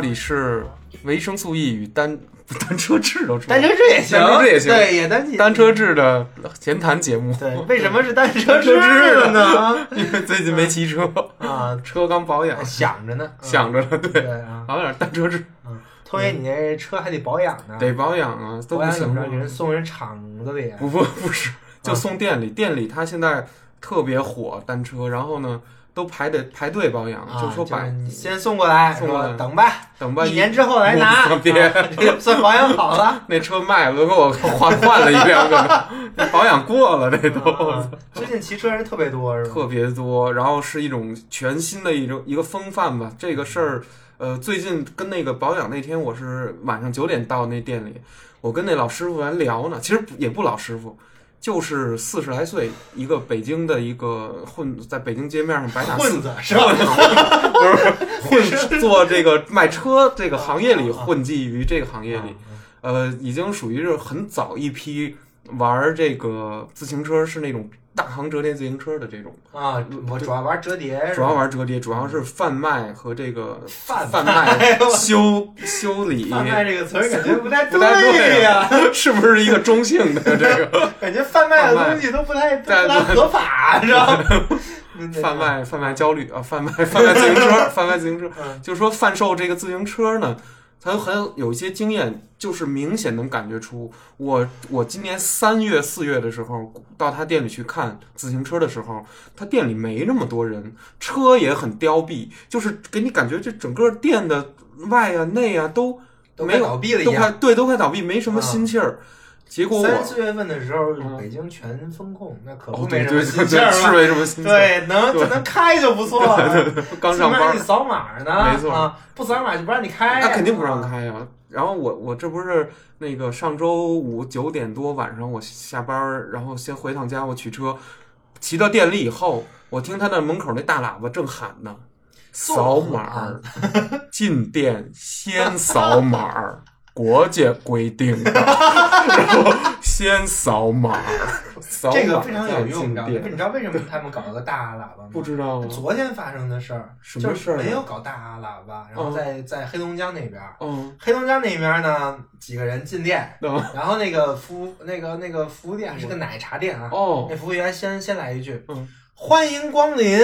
这里是维生素 E 与单单车制都出来单车制也行，单车制也行对，也单单车制的闲谈节目。对，为什么是单车单车呢？因为最近没骑车，啊，车刚保养，想着呢，嗯想着呢，对，对啊，搞点单车志，嗯，托爷，你这车还得保养呢，得保养啊，都不行？给人？送人厂子里，不不不是，就送店里，店里他现在特别火单车，然后呢都排队排队保养，啊，就说把你先送过来，送过来说等吧，等吧一年之后来拿，我别啊这算保养好了。那车卖了，都给我换换了一辆，可能那保养过了，这都。啊最近骑车人特别多，是吧？特别多，然后是一种全新的一种一个风范吧。这个事儿，呃，最近跟那个保养那天，我是晚上九点到那店里，我跟那老师傅还聊呢。其实不也不老师傅，就是四十来岁，一个北京的一个混，在北京街面上白打四混子是吧？不是混做这个卖车这个行业里混迹于这个行业里，呃，已经属于是很早一批玩这个自行车是那种大行折叠自行车的这种。啊，我主要玩折叠，主要玩折叠，主要是贩卖和这个贩贩卖卖修 修理，贩卖这个词儿感觉不太不太对呀，是不是一个中性的这个 感觉贩卖的东西都不太都不太合法，是吧？嗯贩卖贩卖焦虑啊，贩卖贩卖自行车，贩卖自行车，嗯。就是说贩售这个自行车呢，它很有一些经验，就是明显能感觉出，我我今年三月四月的时候到他店里去看自行车的时候，他店里没那么多人，车也很凋敝，就是给你感觉这整个店的外啊内啊都没有倒闭了一样。都快对都快倒闭，没什么啊心气儿。结果我三四月份的时候，嗯北京全封控，那可哦不没什么对对对对是心气儿了。没什么心气儿，对，能对能开就不错了。刚上班扫码呢，没错啊，不扫码就不让你开。那肯定不让。开呀、然后我我这不是那个上周五九点多晚上我下班儿，然后先回趟家，我取车，骑到店里以后，我听他那门口那大喇叭正喊呢，扫码儿，进店先扫码儿。国家规定的，然后先扫码，扫码这个非常有用，你知道你知道为什么他们搞了个大喇叭吗？不知道啊。昨天发生的事儿，就什么事儿没有搞大喇叭，然后在在黑龙江那边儿，嗯，黑龙江那边呢，几个人进店，嗯。然后那个服那个那个服务店是个奶茶店啊，哦。那，服务员先先来一句，嗯欢迎光临，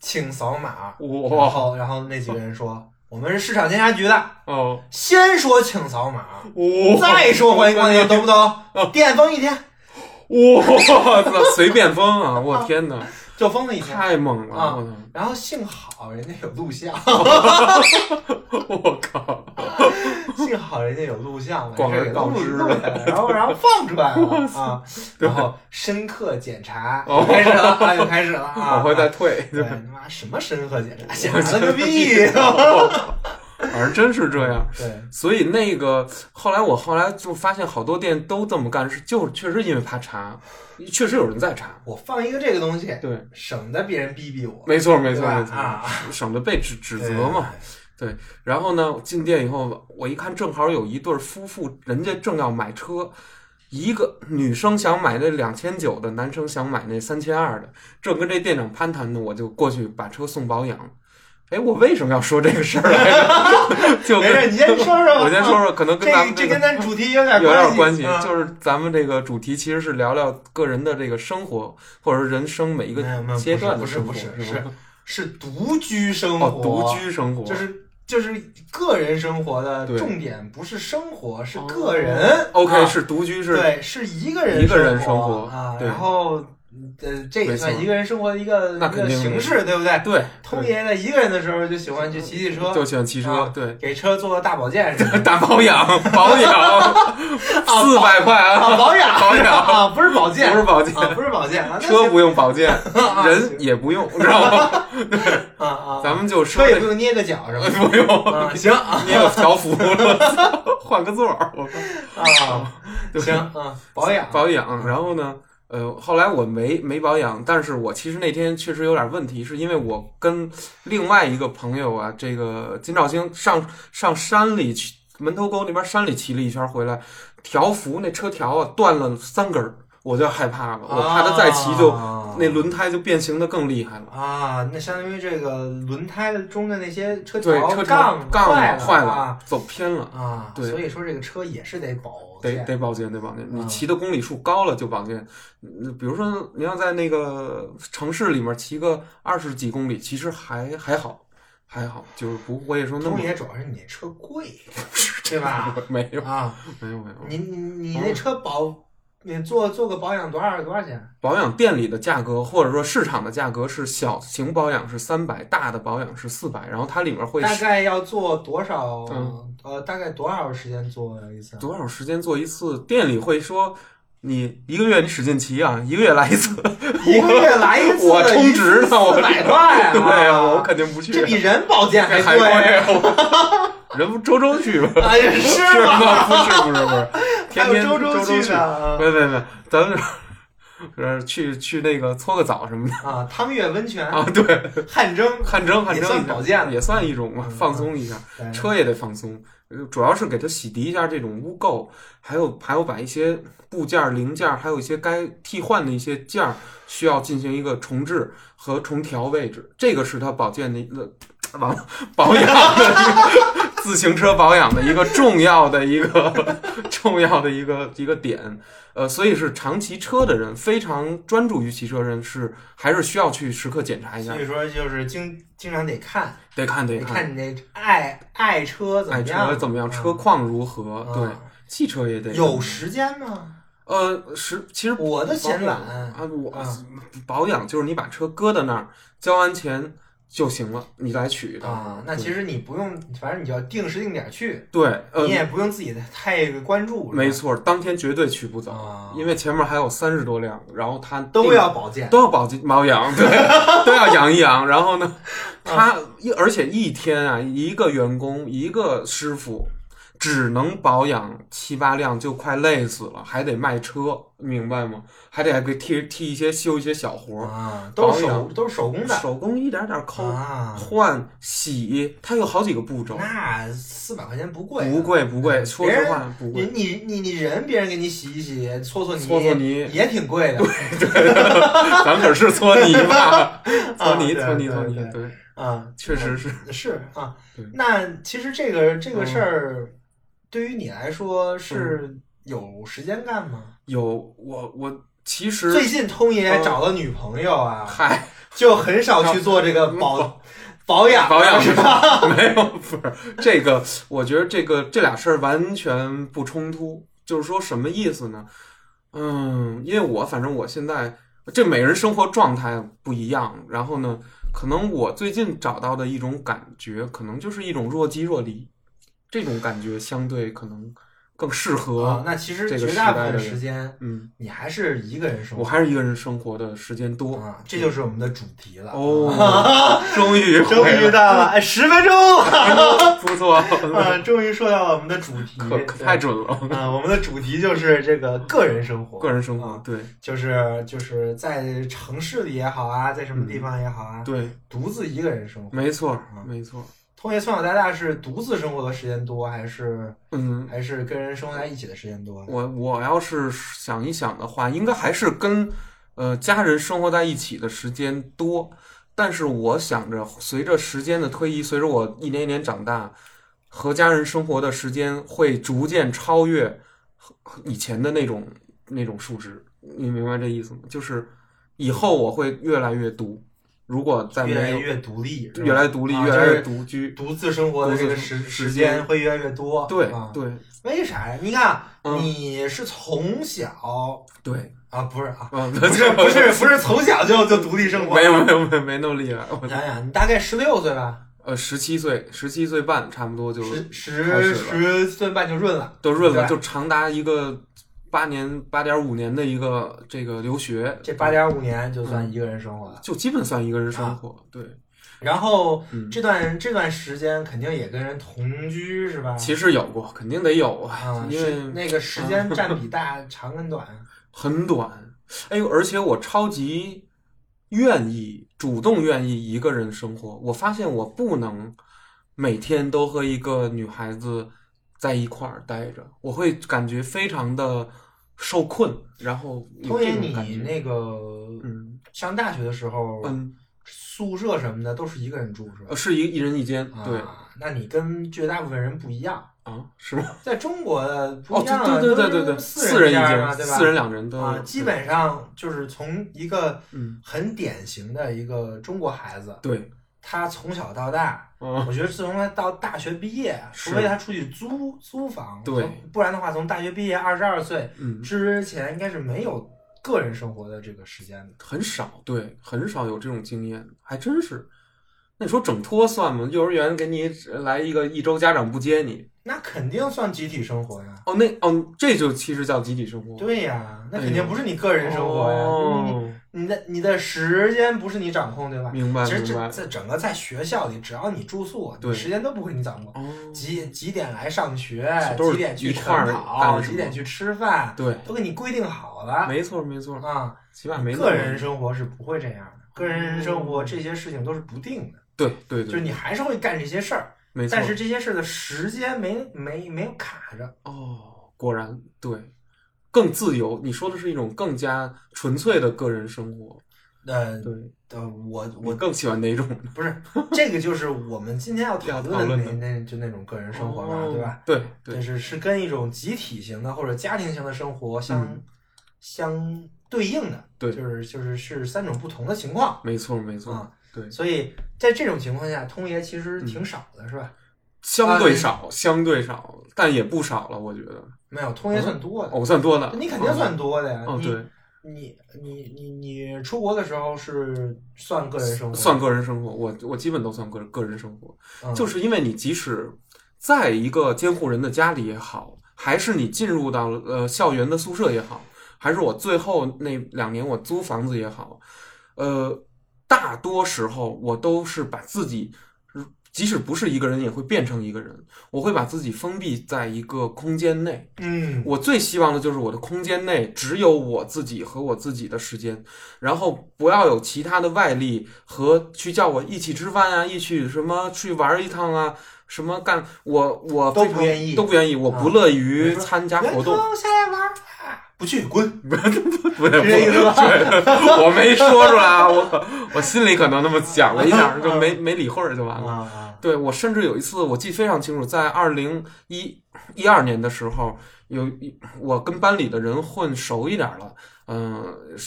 请扫码。然后然后那几个人说，我们是市场监察局的，哦，先说请扫码，哇，再说欢迎光临，懂不懂？电封一天。哇塞，随便封啊！我天哪，就疯了一天，太猛了！啊！然后幸好人家有录像，我靠！幸好人家有录像，把广而告之然后然后放出来了 啊，然后深刻检查开始了啊，又开始了啊，往回再退，对，他妈什么深刻检查，检查了个屁！反正真是这样。对，所以那个后来我后来就发现好多店都这么干，是就确实因为怕查，确实有人在查。我放一个这个东西，对，省得别人逼逼我，没错没错没错，啊，省得被指指责嘛。对然后呢，进店以后，我一看正好有一对夫妇，人家正要买车，一个女生想买那两千九的，男生想买那三千二的，正跟这店长攀谈呢，我就过去把车送保养。哎，我为什么要说这个事儿来着？就跟没事，你先说说吧。我先说说，可能跟咱们这跟个咱主题有点有点关系，啊就是咱们这个主题其实是聊聊个人的这个生活，或者是人生每一个阶段的不是生活，不是不是是是独居生活，哦，独居生活就是就是个人生活的对重点不是生活，是哦个人。OK 啊是独居是对，是一个人一个人生生活啊。对然后呃，这也算一个人生活的一个一个形式，对不对？对，通爷在一个人的时候就喜欢去骑骑车，就喜欢骑车啊，对，给车做个大保健 大保养，保养 四百块啊，啊，保养保养啊，不是保健，不是保健，啊，不是保健啊，车不用保健，啊人也不用，知道吗？啊啊，咱们就车也不用捏个脚什么的不用，啊，行啊你有条幅，换个座儿，我靠啊，行啊，保养保养，然后呢？呃，后来我没没保养，但是我其实那天确实有点问题，是因为我跟另外一个朋友啊，这个金兆星上上山里去门头沟那边山里骑了一圈回来，条幅那车条啊断了三根儿，我就害怕了，我怕他再骑就、啊那轮胎就变形的更厉害了。啊，那相当于这个轮胎中的那些车对，条杠坏坏了走偏了，啊，对所以说这个车也是得保得得保健，得保健。你嗯骑的公里数高了就保健。嗯比如说你要在那个城市里面骑个二十几公里，其实还还好，还好，就是不会说那么也主要是你那车贵，对吧？没有啊，没有没有。你你你那车保，你做做个保养多少多少钱？保养店里的价格或者说市场的价格是小型保养是三百，大的保养是四百，然后它里面会大概要做多少？嗯呃，大概多少时间做一次？多少时间做一次？店里会说。你一个月你使劲骑啊，一个月来一次，一个月来一次，我充值呢，我四百块啊！对呀、我肯定不去。这比人保健还还贵贵，人不周周去吗？哎呀，是 是吗？不是不是不是，还天天有周周去去的没没没，咱们呃去去那个搓个澡什么的啊，汤月温泉啊，对，汗蒸，汗蒸汗蒸也算保健也算一种放松一下，对。车也得放松，呃主要是给它洗涤一下这种污垢，还有还有把一些部件儿零件儿，还有一些该替换的一些件儿，需要进行一个重置和重调位置，这个是它保健的一个 完了保养自行车保养的一个重要的一个重要的一个一个点。呃，所以是常骑车的人，非常专注于骑车人是还是需要去时刻检查一下所，以说就是经经常得看，得看得得看看你那爱爱车怎爱么样，车怎么样，嗯车况如何，对，嗯汽车也得有时间吗？呃是其实我的嫌懒啊，我啊保养就是你把车搁在那儿，交完钱就行了，你来取一趟啊，那其实实你不用，反正你就要定时定点去，对，呃你，也不用自己太关注，没错，当天绝对取不走，啊，因为前面还有三十多辆，然后他都要保健，都要保健保养，对，都要养一养。然后呢，啊他一而且一天啊，一个员工一个师傅只能保养七八辆，就快累死了，还得卖车，明白吗？还得给替替一些修一些小活儿，啊，都是手都是手工的。手工一点点抠、啊，换、洗，它有好几个步骤，那四百块钱不贵啊，不贵不贵，嗯。说实话不你贵。你你你人，别人给你洗一洗，搓搓泥，搓搓泥也挺贵的。对 咱可是搓泥吧，搓泥搓泥对对搓泥，对，啊，确实是。是啊。那其实这个这个嗯事儿，对于你来说是有时间干吗？有我我其实最近通爷嗯找了女朋友啊，嗨就很少去做这个 保保养保养是吧？没有不是这个，我觉得这个这俩事儿完全不冲突。就是说什么意思呢？嗯，因为我反正我现在这每人生活状态不一样，然后呢，可能我最近找到的一种感觉，可能就是一种若即若离，这种感觉相对可能更适合。啊，那其实绝大部分时间嗯，你还是一个人生活我还是一个人生活的时间多。啊，这就是我们的主题了。哦，终于终于到了，哎，十分钟 不错，啊，终于说到了我们的主题，可可太准了。啊，我们的主题就是这个个人生活，个人生活啊，对就是就是在城市里也好啊，在什么地方也好啊，对，独自一个人生活。没错啊没错。通爷从小到大是独自生活的时间多，还是嗯，还是跟人生活在一起的时间多？我我要是想一想的话，应该还是跟呃家人生活在一起的时间多。但是我想着，随着时间的推移，随着我一年一年长大，和家人生活的时间会逐渐超越以前的那种那种数值。你明白这意思吗？就是以后我会越来越独，如果再没有越来越独立，越来越独立，啊越来越独居，独自生活的这个时时时间间会越来越多。对啊，对为啥呀？你看，嗯你是从小对，啊，不是啊，嗯，不是 不是不是从小就就独立生活，没有没有没没那么厉害，我你想想，你大概十六岁吧，呃十七岁十七岁半差不多就十十十岁半就润了，都润了，就长达一个八年八点五年的一个这个留学，这八点五年就算一个人生活了。就基本算一个人生活，对，然后嗯这段这段时间肯定也跟人同居是吧？其实有过，肯定得有啊啊，，因为那个时间占 比大，长跟短。很短，哎呦，而且我超级愿意主动愿意一个人生活，我发现我不能每天都和一个女孩子在一块儿待着，我会感觉非常的受困，然后有童爷，这种感觉，你那个嗯上大学的时候，嗯，宿舍什么的都是一个人住是吧呃？是一一人一间，对啊，那你跟绝大部分人不一样，啊，是吗？在中国的不哦，一样啊，对对对对对对，四四人一间嘛，对吧？四人两人都啊，基本上就是从一个嗯很典型的一个中国孩子，对，他从小到大，嗯我觉得自从他到大学毕业，是除非他出去租租房，对，不然的话，从大学毕业二十二岁嗯，之前，应该是没有个人生活的这个时间的。很少，对，很少有这种经验，还真是。那你说整托算吗？幼儿园给你来一个一周家长不接你，那肯定算集体生活呀。哦，那哦，这就其实叫集体生活。对呀，那肯定不是你个人生活呀，你哦，你你的你的时间不是你掌控，对吧？明白其实明白这。这整个在学校里，只要你住宿，对你时间都不会你掌控。哦，几几点来上学都，是几点去一块儿晨跑，什么几点去吃饭，对，都给你规定好了没错没错，啊。起码没那么个人生活是不会这样的，个人生活这些事情都是不定的，对对对，就是你还是会干这些事儿，没错。但是这些事儿的时间没没没有卡着。哦，果然对，更自由。你说的是一种更加纯粹的个人生活。呃对，呃，我我我更喜欢哪种？不是这个，就是我们今天要讨论的那那就那种个人生活嘛，哦对吧？对就，是是跟一种集体型的或者家庭型的生活相、嗯相对应的，对就是就是是三种不同的情况没错没错。啊。对，所以在这种情况下，通爷其实挺少的，是吧？相对少，相对少，但也不少了，我觉得。没有，通爷算多的，哦，我算多的。你肯定算多的呀。哦，你对，你你你你出国的时候是算个人生活，算个人生活，我我基本都算个个人生活，嗯就是因为你即使在一个监护人的家里也好，还是你进入到了呃校园的宿舍也好，还是我最后那两年我租房子也好，呃，大多时候我都是把自己，即使不是一个人，也会变成一个人，我会把自己封闭在一个空间内。嗯，我最希望的就是我的空间内只有我自己和我自己的时间，然后不要有其他的外力和去叫我一起吃饭啊，一起什么去玩一趟啊，什么干我我都不愿意都不愿意，我啊不乐于参加活动。下来玩不去滚，不是不是这意思吧？我没说出来啊，我我心里可能那么想了一下，就没没理会儿就完了。啊，对我甚至有一次我记得非常清楚，在二零一一二年的时候，有一我跟班里的人混熟一点了，嗯、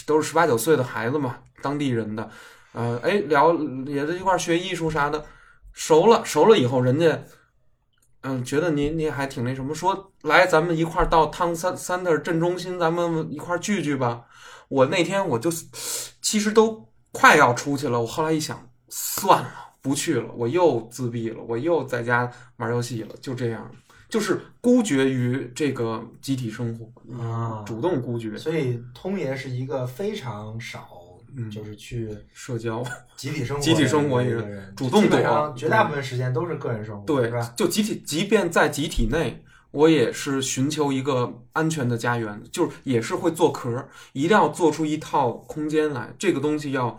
都是十八九岁的孩子嘛，当地人的，呃，哎，聊也在一块儿学艺术啥的，熟了熟了以后，人家。嗯，觉得您您还挺那什么，说来咱们一块儿到汤三三特镇中心，咱们一块儿聚聚吧。我那天我就其实都快要出去了，我后来一想，算了，不去了，我又自闭了，我又在家玩游戏了，就这样，就是孤绝于这个集体生活啊主动孤绝，所以通爷是一个非常少，嗯就是去社交，集体生活集体生活一一个个人，主动躲绝大部分时间都是个人生活，对是吧？，就集体，即便在集体内，我也是寻求一个安全的家园，就是也是会做壳，一定要做出一套空间来，这个东西要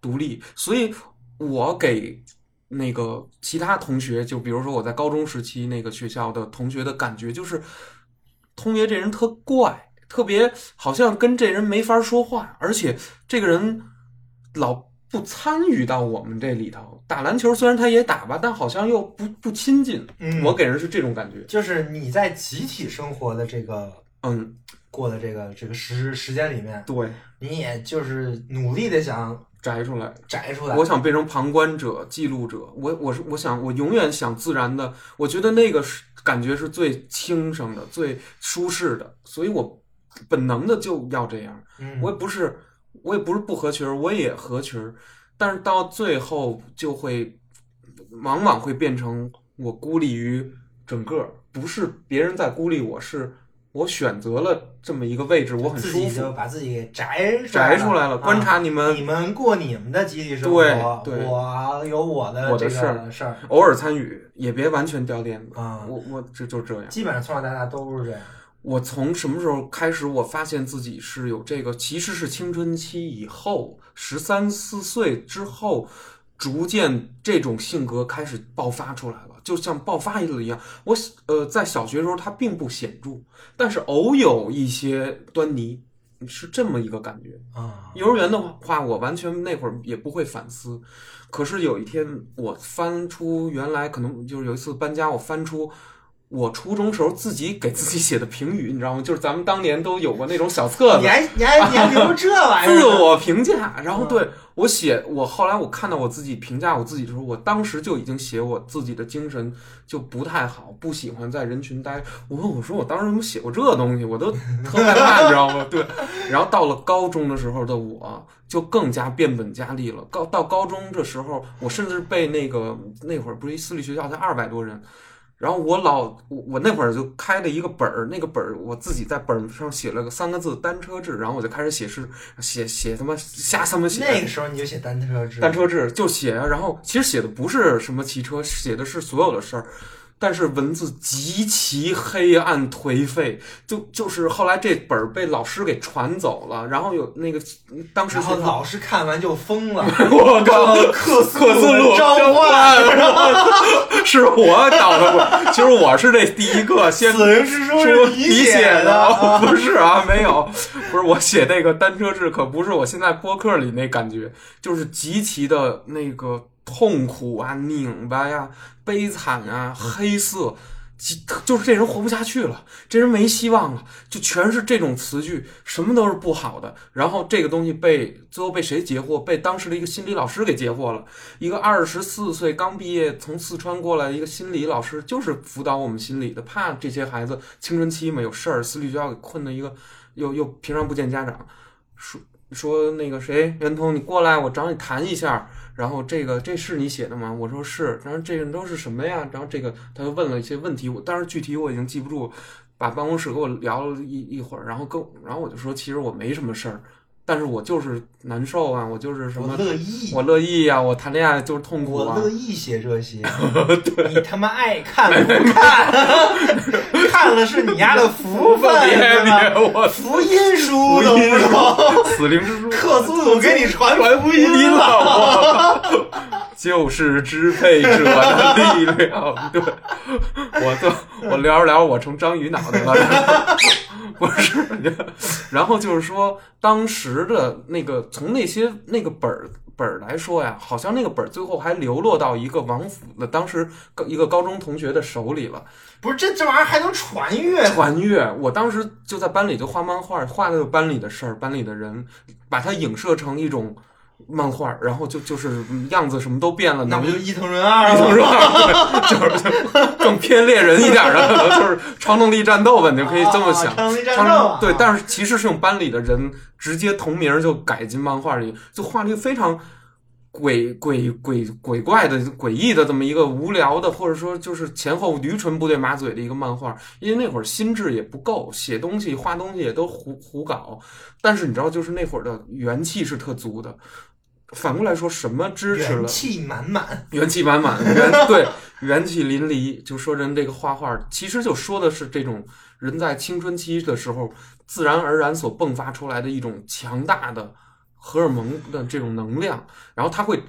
独立。所以，我给那个其他同学，就比如说我在高中时期那个学校的同学的感觉，就是通爷这人特怪，特别好像跟这人没法说话，而且这个人老不参与到我们这里头。打篮球虽然他也打吧，但好像又不不亲近。嗯我给人是这种感觉。就是你在集体生活的这个嗯，过的这个这个时时间里面，对，你也就是努力的想摘出来。摘出来。我想变成旁观者、记录者。我我是我想我永远想自然的，我觉得那个是感觉是最轻省的、最舒适的，所以我本能的就要这样。嗯，我也不是我也不是不合群儿，我也合群儿，但是到最后就会往往会变成我孤立于整个，不是别人在孤立我，是我选择了这么一个位置，我很舒自己就服，把自己给摘摘出来了，啊观察你们。你们过你们的集体生活，对对我有我的这个我的事儿事儿偶尔参与，也别完全掉链子。啊。我我这就这样。基本上从小到大都是这样。我从什么时候开始，我发现自己是有这个，其实是青春期以后，十三四岁之后，逐渐这种性格开始爆发出来了，就像爆发了一样。我呃，在小学的时候它并不显著，但是偶有一些端倪，是这么一个感觉。啊，幼儿园的话，我完全那会儿也不会反思。可是有一天，我翻出原来可能就是有一次搬家，我翻出我初中时候自己给自己写的评语，你知道吗？就是咱们当年都有过那种小册子，你还你还你还留这玩意儿？自我评价。然后嗯对我写，我后来我看到我自己评价我自己的时候，我当时就已经写我自己的精神就不太好，不喜欢在人群待。我问我说我当时怎么写过这东西？我都特害怕，你知道吗？对。然后到了高中的时候的我，就更加变本加厉了。高到高中这时候，我甚至被那个那会儿不是一私立学校，才二百多人。然后我老我我那会儿就开了一个本儿，那个本儿我自己在本儿上写了个三个字单车志，然后我就开始写诗，写写他妈瞎他妈写。那个时候你就写单车志，单车志就写啊，然后其实写的不是什么骑车，写的是所有的事儿，但是文字极其黑暗颓废，就就是后来这本儿被老师给传走了，然后有那个当时然后老师看完就疯了，我靠，克苏克苏鲁召唤，唤，是我倒的不？其实我是这第一个先死灵之书说是你写的，啊不是啊，没有，不是我写那个单车志，可不是我现在播客里那感觉，就是极其的那个痛苦啊、拧巴呀、悲惨啊、黑色。极就是这人活不下去了，这人没希望了，就全是这种词句，什么都是不好的。然后这个东西被最后被谁截获？被当时的一个心理老师给截获了。一个二十四岁刚毕业从四川过来的一个心理老师，就是辅导我们心理的，怕这些孩子青春期嘛有事儿，私立学校给困的一个，又又平常不见家长，说说那个谁袁通你过来，我找你谈一下。然后这个这是你写的吗？我说是。然后这个都是什么呀？然后这个他就问了一些问题，我当时具体我已经记不住，把办公室给我聊了一一会儿，然后跟然后我就说其实我没什么事儿，但是我就是难受啊，我就是什我么乐意，我乐意呀、我谈恋爱就是痛苦啊我乐。意写这些，你他妈爱看不看？看了是你丫的福分，我福音书都不懂，死灵之书，克苏鲁给你传传福音音了。就是支配者的力量。对，我都我聊着聊着，我成章鱼脑袋了，不是。然后就是说，当时的那个从那些那个本儿本儿来说呀，好像那个本儿最后还流落到一个王府的当时高一个高中同学的手里了。不是这这玩意儿还能传阅？传阅，我当时就在班里就画漫画，画的有班里的事儿、班里的人，把它影射成一种漫画，然后就就是嗯样子什么都变了，能那不就伊藤润二伊藤润二，就是更偏猎人一点儿的，可能就是超能力战斗吧，你就可以这么想啊。超能力战斗啊，对，但是其实是用班里的人直接同名就改进漫画里，就画了一个非常鬼鬼鬼鬼怪的诡异的这么一个无聊的，或者说就是前后驴唇不对马嘴的一个漫画。因为那会儿心智也不够，写东西画东西也都胡胡搞。但是你知道，就是那会儿的元气是特足的。反过来说，什么支持了元气满满。元气满满，元 对元气淋漓，就说人这个画画，其实就说的是这种人在青春期的时候自然而然所迸发出来的一种强大的荷尔蒙的这种能量，然后它会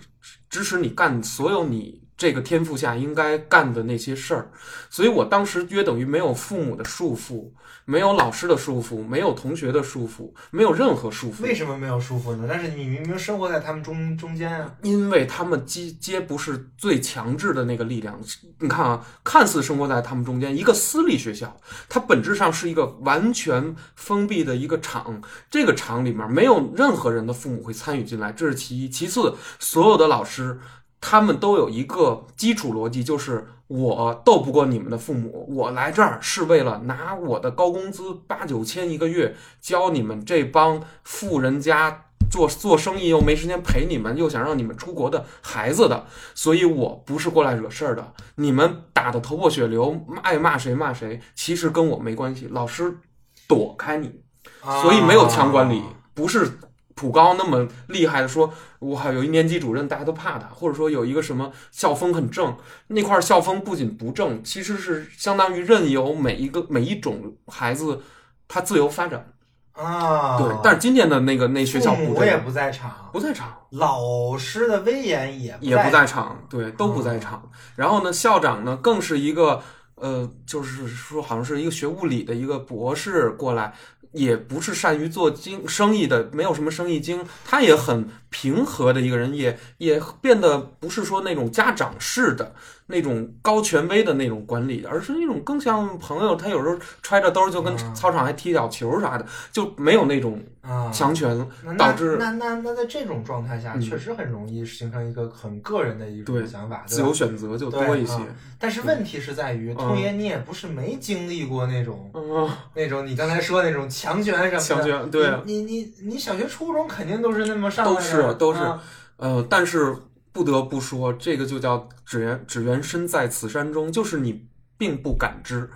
支持你干所有你这个天赋下应该干的那些事儿，所以我当时约等于没有父母的束缚，没有老师的束缚，没有同学的束缚，没有任何束缚。为什么没有束缚呢？但是你明明生活在他们中中间啊。因为他们皆皆不是最强制的那个力量。你看啊，看似生活在他们中间，一个私立学校，它本质上是一个完全封闭的一个厂。这个厂里面没有任何人的父母会参与进来，这是其一。其次，所有的老师他们都有一个基础逻辑，就是我斗不过你们的父母，我来这儿是为了拿我的高工资八九千一个月教你们这帮富人家。做做生意又没时间陪你们，又想让你们出国的孩子的，所以我不是过来惹事儿的。你们打的头破血流，爱骂谁骂谁，其实跟我没关系。老师躲开你，所以没有强管理，不是普高那么厉害的说，哇，有一年级主任大家都怕他，或者说有一个什么校风很正，那块校风不仅不正，其实是相当于任由每一个每一种孩子他自由发展。啊，对，但是今年的那个那学校不这样父母也不在场，不在场，老师的威严也也不在在场，对，都不在场。然后呢，校长呢更是一个呃，就是说好像是一个学物理的一个博士过来，也不是善于做经生意的，没有什么生意经，他也很平和的一个人，也也变得不是说那种家长式的那种高权威的那种管理，而是那种更像朋友。他有时候揣着兜儿就跟嗯操场还踢脚球啥的，就没有那种啊。强权，那导致那那那那在这种状态下，嗯确实很容易形成一个很个人的一种想法，自由选择就多一些啊。但是问题是在于，嗯通爷你也不是没经历过那种嗯，那种你刚才说的那种强权什么的，强权对啊你你你你小学初中肯定都是那么上来的，都是都是啊呃，但是不得不说，这个就叫只缘只缘身在此山中，就是你并不感知。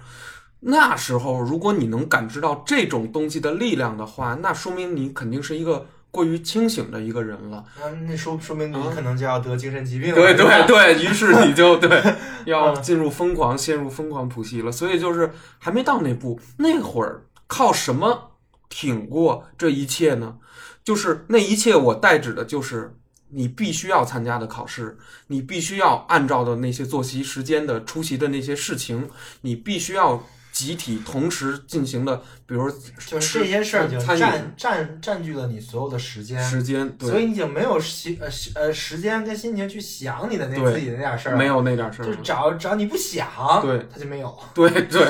那时候，如果你能感知到这种东西的力量的话，那说明你肯定是一个过于清醒的一个人了。啊，那说说明你啊可能就要得精神疾病了，对对对，于是你就对 要嗯进入疯狂，陷入疯狂谱系了。所以就是还没到那步，那会儿靠什么挺过这一切呢？就是那一切，我代指的就是你必须要参加的考试，你必须要按照的那些作息时间的出席的那些事情，你必须要集体同时进行的，比如就是这些事儿已经占占占据了你所有的时间，时间，对，所以你已经没有心呃时呃时间跟心情去想你的那自己的那点事儿，没有那点事儿了。就找找你不想，对，他就没有。对 对，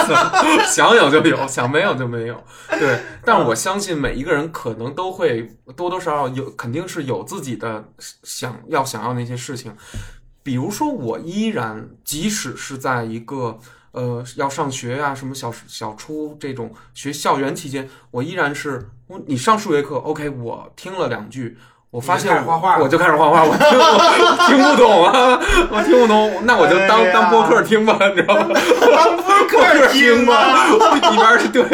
想有就有，想没有就没有。对，但我相信每一个人可能都会多多少少有，肯定是有自己的想要想要那些事情。比如说，我依然即使是在一个呃要上学呀、什么小小初这种学校园期间，我依然是我你上数学课，OK，我听了两句。我发现我画画我就开始画画，我听我听不懂啊，我听不懂，那我就当、哎当播客听吧，你知道吗？当播客听吧，吧，一边是对，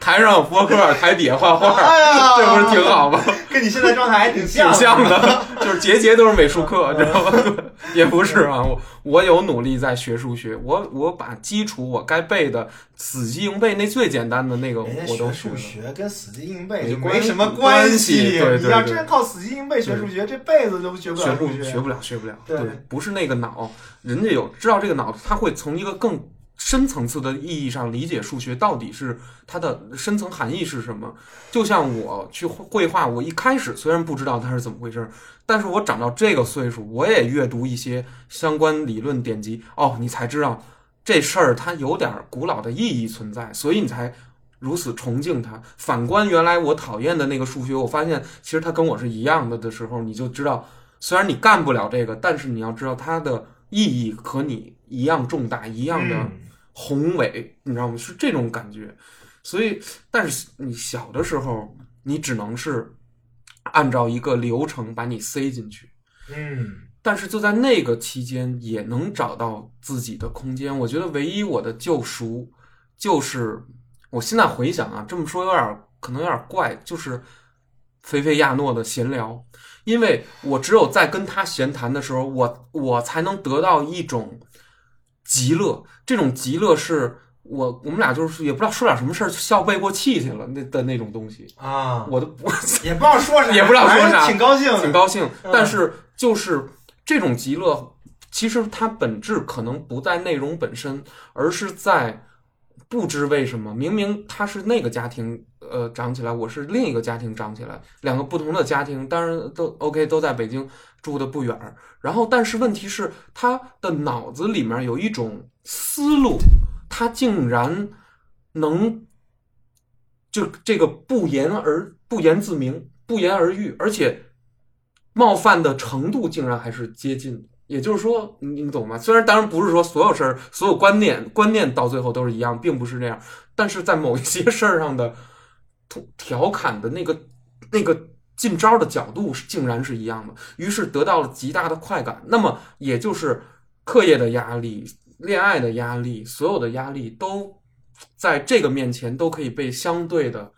台上有播客，台底下画画，哎，这不是挺好吗？跟你现在状态还挺像挺像像的，就是节节都是美术课，知道吗？也不是啊，我我有努力在学数学，我我把基础我该背的死记硬背那最简单的那个我都了。数学跟死记硬背就没什么关系，系对对你要真靠死记硬背学数学，这辈子都学不学不了数学不了，学不了。对不是那个脑，人家有知道这个脑，他会从一个更深层次的意义上理解数学到底是它的深层含义是什么。就像我去绘画，我一开始虽然不知道它是怎么回事，但是我长到这个岁数，我也阅读一些相关理论典籍，哦，你才知道这事儿它有点古老的意义存在，所以你才。如此崇敬它。反观原来我讨厌的那个数学，我发现其实它跟我是一样的的时候，你就知道，虽然你干不了这个，但是你要知道它的意义和你一样重大，一样的宏伟，你知道吗？是这种感觉。所以，但是你小的时候，你只能是按照一个流程把你塞进去。嗯但是就在那个期间，也能找到自己的空间。我觉得唯一我的救赎，就是我现在回想啊，这么说有点儿可能有点儿怪，就是菲菲亚诺的闲聊，因为我只有在跟他闲谈的时候，我我才能得到一种极乐。这种极乐是我我们俩就是也不知道说点什么事儿，笑背过气去了那的那种东西。啊，我都我 也不知道说啥，也不知道说啥挺高兴，挺高兴，嗯但是就是这种极乐其实它本质可能不在内容本身，而是在不知为什么，明明他是那个家庭呃长起来，我是另一个家庭长起来，两个不同的家庭，当然都 OK，都在北京住的不远。然后，但是问题是，他的脑子里面有一种思路，他竟然能就这个不言而不言自明，不言而喻，而且冒犯的程度竟然还是接近。也就是说，你你懂吗？虽然当然不是说所有事儿、所有观念观念到最后都是一样，并不是这样，但是在某一些事儿上的调侃的那个那个进招的角度是竟然是一样的，于是得到了极大的快感。那么也就是课业的压力、恋爱的压力，所有的压力都在这个面前都可以被相对的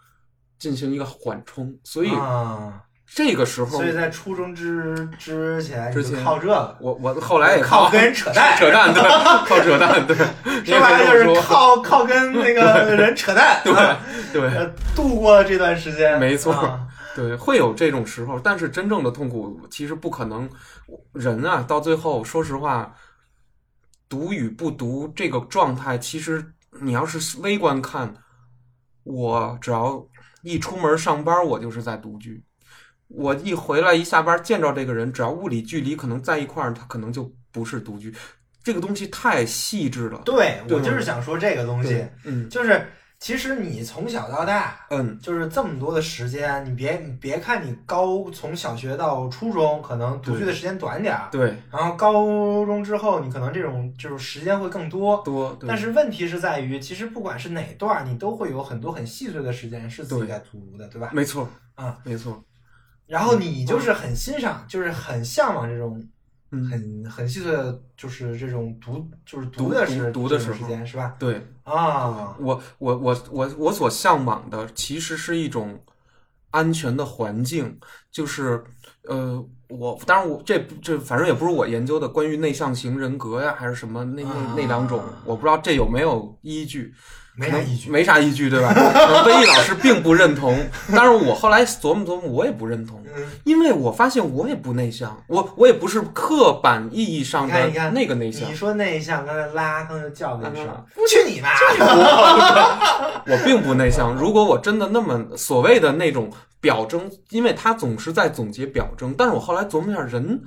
进行一个缓冲，所以，这个时候所以在初中之之前，你就之前靠这个，我我后来也靠跟人扯淡，扯淡，对，靠扯淡，对，说白了就是靠靠跟那个人扯淡，对啊对呃度过了这段时间，没错啊对，会有这种时候，但是真正的痛苦其实不可能。人啊，到最后，说实话，读与不读这个状态，其实你要是微观看，我只要一出门上班，我就是在读剧。我一回来一下班见着这个人，只要物理距离可能在一块儿，他可能就不是独居。这个东西太细致了。对对我就是想说这个东西，，嗯就是其实你从小到大。嗯，就是这么多的时间，你别你别看你高从小学到初中，可能独居的时间短点儿，对，然后高中之后，你可能这种就是时间会更多。多，对但是问题是在于，其实不管是哪段，你都会有很多很细碎的时间是自己对在读的，对吧？没错，啊，没错，然后你就是很欣赏，就是很向往这种嗯，很很细碎的，就是这种读，就是读的时这种读读的时时间是吧？对。啊，我我我我我所向往的其实是一种安全的环境，就是呃，我当然我这这反正也不是我研究的关于内向型人格呀，还是什么那那那两种啊，我不知道这有没有依据，没啥依据。没啥依据，对吧？魏毅老师并不认同，但是我后来琢磨琢磨，我也不认同。嗯，因为我发现我也不内向，我我也不是刻板意义上的那个内向你，说内向，刚才拉刚才就叫了一声嗯，不去你妈！我并不内向。如果我真的那么所谓的那种表征，因为他总是在总结表征，但是我后来琢磨一下，人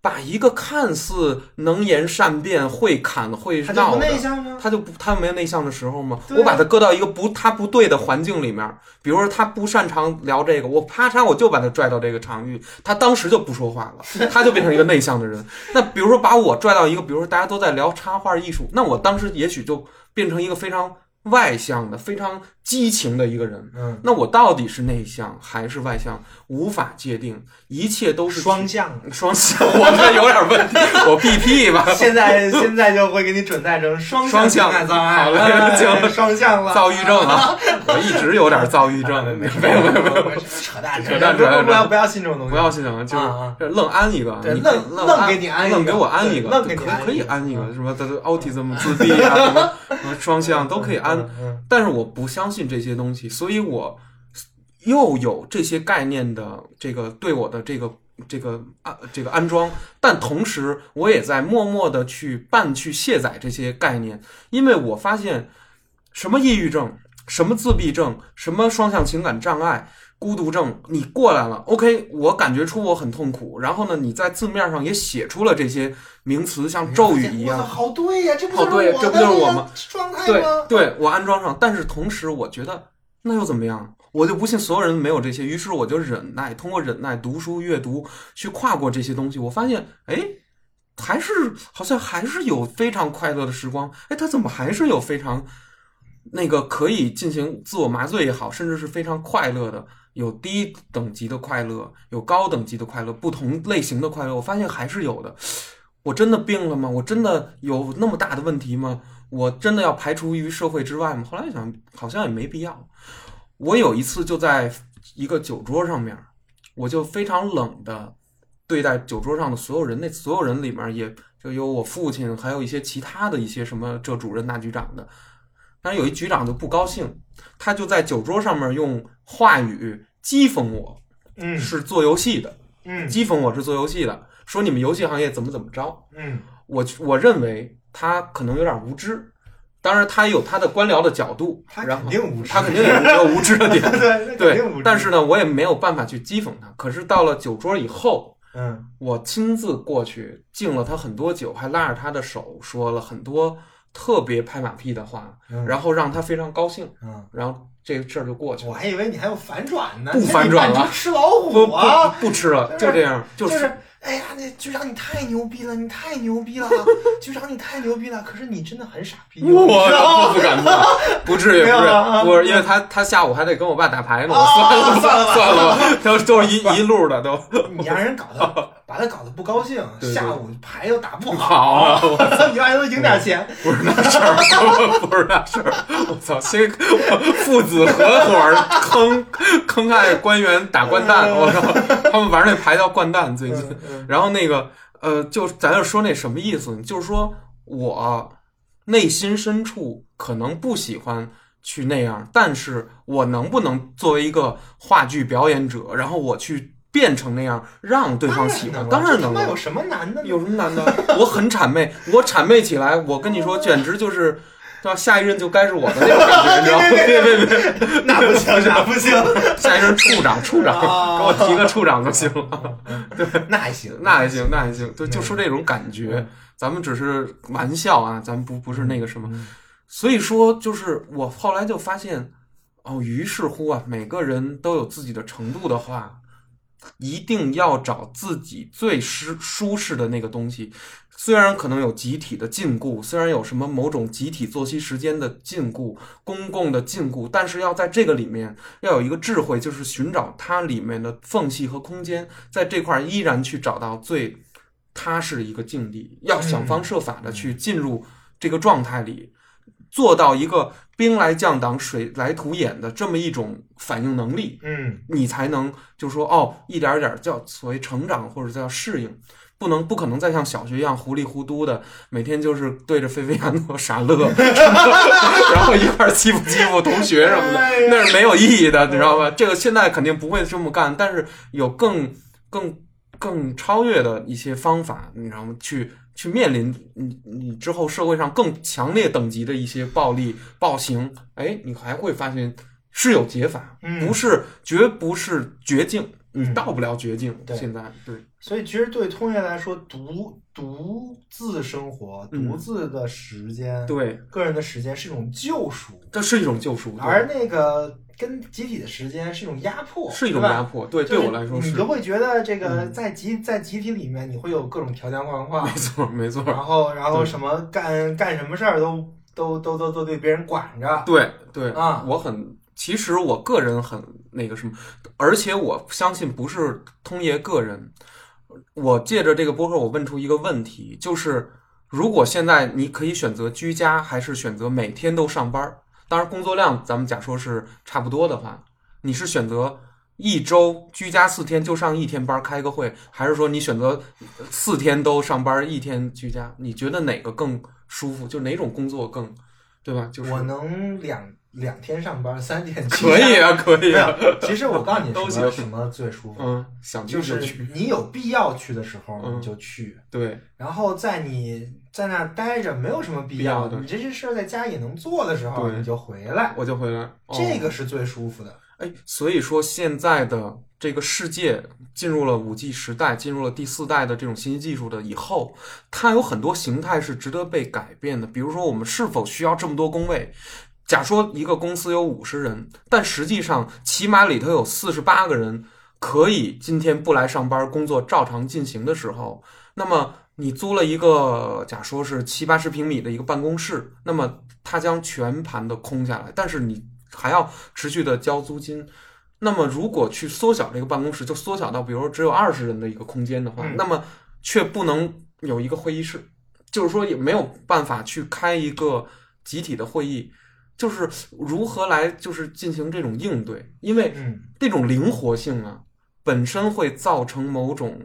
把一个看似能言善辩、会侃会他就不闹的，内向吗？他就不他没有内向的时候吗？啊我把他搁到一个不他不对的环境里面，比如说他不擅长聊这个，我啪嚓我就把他拽到这个场域，他当时就不说话了，他就变成一个内向的人。那比如说把我拽到一个，比如说大家都在聊插画艺术，那我当时也许就变成一个非常外向的、非常激情的一个人。嗯，那我到底是内向还是外向，无法界定，一切都是双向。双向，我这有点问题，我 BP 吧。现在现在就会给你准带成双双向情感障碍，好嘞哎行双向了，躁郁症啊，我一直有点躁郁症，没有没有没有。扯淡扯淡不扯淡不要不要信这种东西，不要心疼，就是愣安一个，愣愣愣给你安一个。愣给我安一个，对愣给你可以可以安一个什么的 autism 自闭啊，什么双向都可以安，但是我不相信这些东西，所以我又有这些概念的这个对我的这个这个安这个安装，但同时我也在默默的去办去卸载这些概念，因为我发现什么抑郁症、什么自闭症、什么双向情感障碍。孤独症，你过来了，OK，我感觉出我很痛苦，然后呢，你在字面上也写出了这些名词，像咒语一样好对呀，这不好就是我对这不就是的我吗状态对吗？对，我安装上，但是同时我觉得那又怎么样？我就不信所有人没有这些，于是我就忍耐，通过忍耐、读书、阅读去跨过这些东西。我发现，哎，还是好像还是有非常快乐的时光。哎，他怎么还是有非常那个可以进行自我麻醉也好，甚至是非常快乐的，有低等级的快乐，有高等级的快乐，不同类型的快乐，我发现还是有的。我真的病了吗？我真的有那么大的问题吗？我真的要排除于社会之外吗？后来想，好像也没必要。我有一次就在一个酒桌上面，我就非常冷的对待酒桌上的所有人，那所有人里面也就有我父亲，还有一些其他的一些什么这主任那局长的。但是有一局长就不高兴，他就在酒桌上面用话语讥讽我，嗯是做游戏的，嗯讥讽我是做游戏的，说你们游戏行业怎么怎么着。嗯我我认为他可能有点无知，当然他有他的官僚的角度，他肯定无知他肯定有有无知的点，对，但是呢，我也没有办法去讥讽他。可是到了酒桌以后，嗯我亲自过去敬了他很多酒，还拉着他的手说了很多特别拍马屁的话，嗯，然后让他非常高兴，嗯，然后这个事儿就过去了。我还以为你还有反转呢，不反转了。吃老不不虎啊！不吃了，就这样，就就是。哎呀，那局长你太牛逼了，你太牛逼了，局长你太牛逼了。可是你真的很傻逼，我你知道吗？不 不敢当，不至于，不是啊，不是，因为他他下午还得跟我爸打牌呢，我啊算了算了算了。吧，都都是一一路的都。你让人搞得把他搞得不高兴，对对下午牌又打不好你 还能赢点钱。不是那事儿，不是那事儿，我操，先父子合伙坑坑害官员打掼蛋，我操，他们玩那牌叫掼蛋，最近。嗯然后那个呃，就咱就说那什么意思，就是说我内心深处可能不喜欢去那样，但是我能不能作为一个话剧表演者，然后我去变成那样，让对方喜欢？当然能了这他妈有。什么难的？有什么难的？我很谄媚，我谄媚起来，我跟你说，简直就是，对吧？下一任就该是我的那种感觉，你知道吗？别 别别，那不行，那不行，下一任处长，处长，啊给我提个处长就行了。对那还行，那还行，那还行，对，就说这种感觉嗯，咱们只是玩笑啊，咱们不不是那个什么，嗯所以说就是我后来就发现，哦，于是乎啊，每个人都有自己的程度的话，一定要找自己最舒舒适的那个东西。虽然可能有集体的禁锢，虽然有什么某种集体作息时间的禁锢、公共的禁锢，但是要在这个里面要有一个智慧，就是寻找它里面的缝隙和空间，在这块儿依然去找到最踏实的一个境地，要想方设法的去进入这个状态里，做到一个兵来将挡，水来土掩的这么一种反应能力，嗯你才能就说哦，一点点儿叫所谓成长或者叫适应。不能不可能再像小学一样糊里糊涂的，每天就是对着菲菲亚诺傻乐，然后一块儿欺负欺负同学什么的，那是没有意义的，你知道吧？这个现在肯定不会这么干，但是有更更更超越的一些方法，你知道吗？去去面临你你之后社会上更强烈等级的一些暴力暴行，哎，你还会发现是有解法，嗯。不是绝不是绝境，你嗯。到不了绝境。对。现在对，所以其实对通爷来说，独独自生活、嗯。独自的时间、对，个人的时间是一种救赎，这是一种救赎，而那个跟集体的时间是一种压迫，是一种压迫。对，对我来说是。你就会觉得这个嗯。在集在集体里面，你会有各种条条框框没，错，没错。然后然后什么干干什么事儿都都都都都得别人管着，对对。啊。我很，其实我个人很那个什么，而且我相信不是通爷个人。我借着这个播客，我问出一个问题，就是如果现在你可以选择居家，还是选择每天都上班？当然，工作量咱们假说是差不多的话，你是选择一周居家四天就上一天班开个会，还是说你选择四天都上班一天居家？你觉得哪个更舒服？就哪种工作更，对吧？就是我能两两天上班，三天可以啊，可以啊，其实我告诉你 什么什么最舒服，嗯，想去就就是去，你有必要去的时候嗯。你就去，对，然后在你在那儿待着没有什么必必要的。你这些事儿在家也能做的时候，你就回来，我就回来。哦。这个是最舒服的。哎，所以说现在的这个世界进入了五 G 时代，进入了第四代的这种信息技术的以后，它有很多形态是值得被改变的。比如说，我们是否需要这么多工位？假说一个公司有五十人，但实际上起码里头有四十八个人可以今天不来上班，工作照常进行的时候，那么你租了一个假说是七八十平米的一个办公室，那么它将全盘的空下来，但是你还要持续的交租金。那么如果去缩小这个办公室，就缩小到比如说只有二十人的一个空间的话，嗯那么却不能有一个会议室，就是说也没有办法去开一个集体的会议，就是如何来就是进行这种应对，因为嗯，这种灵活性啊，本身会造成某种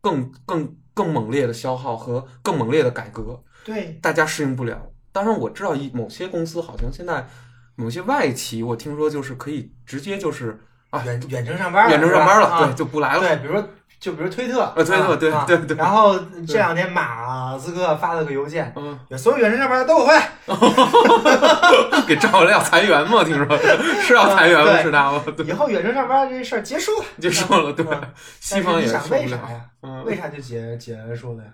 更更更猛烈的消耗和更猛烈的改革，对，大家适应不了。当然，我知道一某些公司好像现在某些外企，我听说就是可以直接就是啊远远程上班了，远程上班了，对，就不来了。对，比如说就比如推特，呃推特对啊对对然后这两天马斯克发了个邮件，嗯，所有远程上班的都回来。给赵小要裁员吗？听说 是要裁员吗？对是他吗？以后远程上班这事儿结束了，结束了，对嗯，西方也想为啥呀？嗯，为啥就结结束了呀？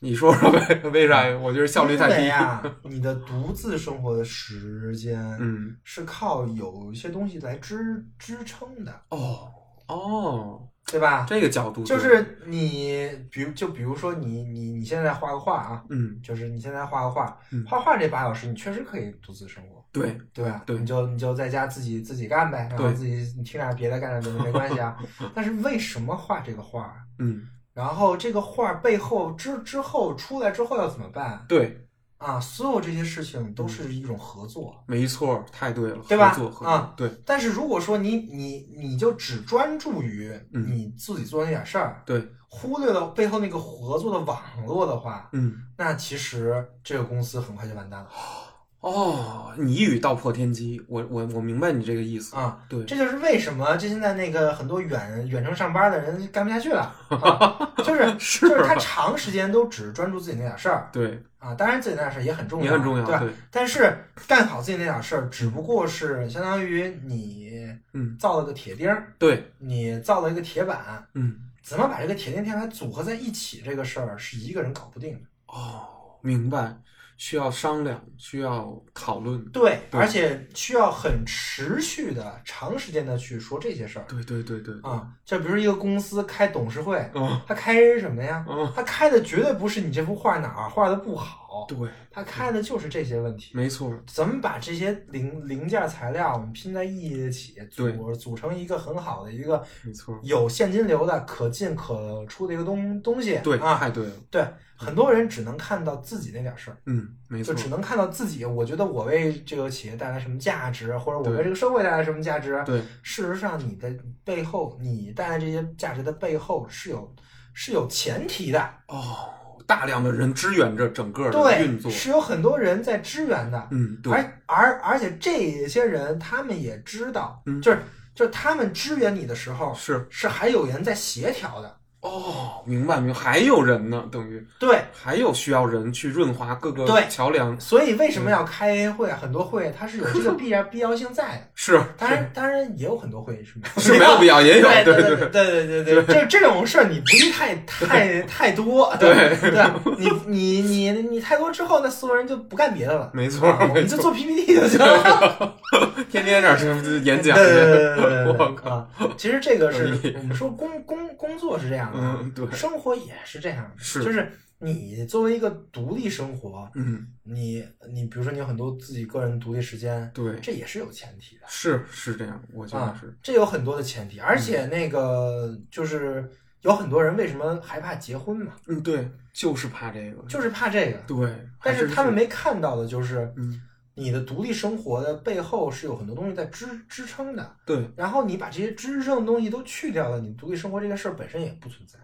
你说说呗，为啥呀？我觉得效率太低。呀，你的独自生活的时间嗯，是靠有一些东西来支支撑的，哦哦，对吧？这个角度就是你，比如就比如说你你你现在画个画啊，嗯，就是你现在画个画嗯，画画这八小时你确实可以独自生活，对对吧？对。你就你就在家自己自己干呗，然后自己你听点别的干点别的没关系啊。但是为什么画这个画？嗯，然后这个画背后之之后出来之后要怎么办？对，啊？所有这些事情都是一种合作。没错，太对了，对吧？合作合啊作，对。但是如果说你你你就只专注于嗯。你自己做那点事儿，对，忽略了背后那个合作的网络的话，嗯，那其实这个公司很快就完蛋了 哦，你一语道破天机，我我我明白你这个意思，啊！对，这就是为什么就现在那个很多远远程上班的人干不下去了，啊、就是是 就是他长时间都只专注自己那点事儿对，啊，当然自己那点事儿也很重要，也很重要，对吧？对，但是干好自己那点事儿，只不过是相当于你嗯，造了个铁钉儿，对，你造了一个铁板，嗯，怎么把这个铁钉铁板组合在一起，这个事儿是一个人搞不定的。哦，明白，需要商量，需要讨论，对，对。而且需要很持续的、长时间的去说这些事儿。对对对对，对，啊。就比如一个公司开董事会，哦，他开什么呀？哦，他开的绝对不是你这幅画哪儿画的不好，对，他开的就是这些问题。没错，怎么把这些零零件材料我们拼在一起，组组成一个很好的一个没错，有现金流的、可进可出的一个东东西？对，啊，太对了，对，很多人只能看到自己那点事儿。嗯，没错，就只能看到自己，我觉得我为这个企业带来什么价值，或者我为这个社会带来什么价值。对，事实上，你的背后，你带来这些价值的背后是有是有前提的，哦，大量的人支援着整个的运对，作，是有很多人在支援的，嗯，对，而而而且这些人他们也知道，嗯。就是就是他们支援你的时候，是，是还有人在协调的，哦，明白明白，还有人呢，等于对。还有需要人去润滑各个对桥梁，所以为什么要开会啊？很多会它是有这个必然必要性在的。是，当然，当然也有很多会是没有是没有必要，也有，对对对对对对对，这这种事儿你不宜太太太多，对对吧？你你你你太多之后，那所有人就不干别的了，没错啊我们就做 PPT 就行了。天天这儿是演讲对对去，对对对我靠，啊！其实这个是我们说工工工作是这样嗯，对，生活也是这样的，是。就是你作为一个独立生活，嗯，你你比如说你有很多自己个人独立时间，对，这也是有前提的。是是这样，我觉得啊是，，这有很多的前提，而且那个就是有很多人为什么害怕结婚嘛，嗯，对，就是怕这个，就是怕这个。对，但是。他们没看到的就是，嗯，你的独立生活的背后是有很多东西在支支撑的。对，然后你把这些支撑的东西都去掉了，你独立生活这个事儿本身也不存在。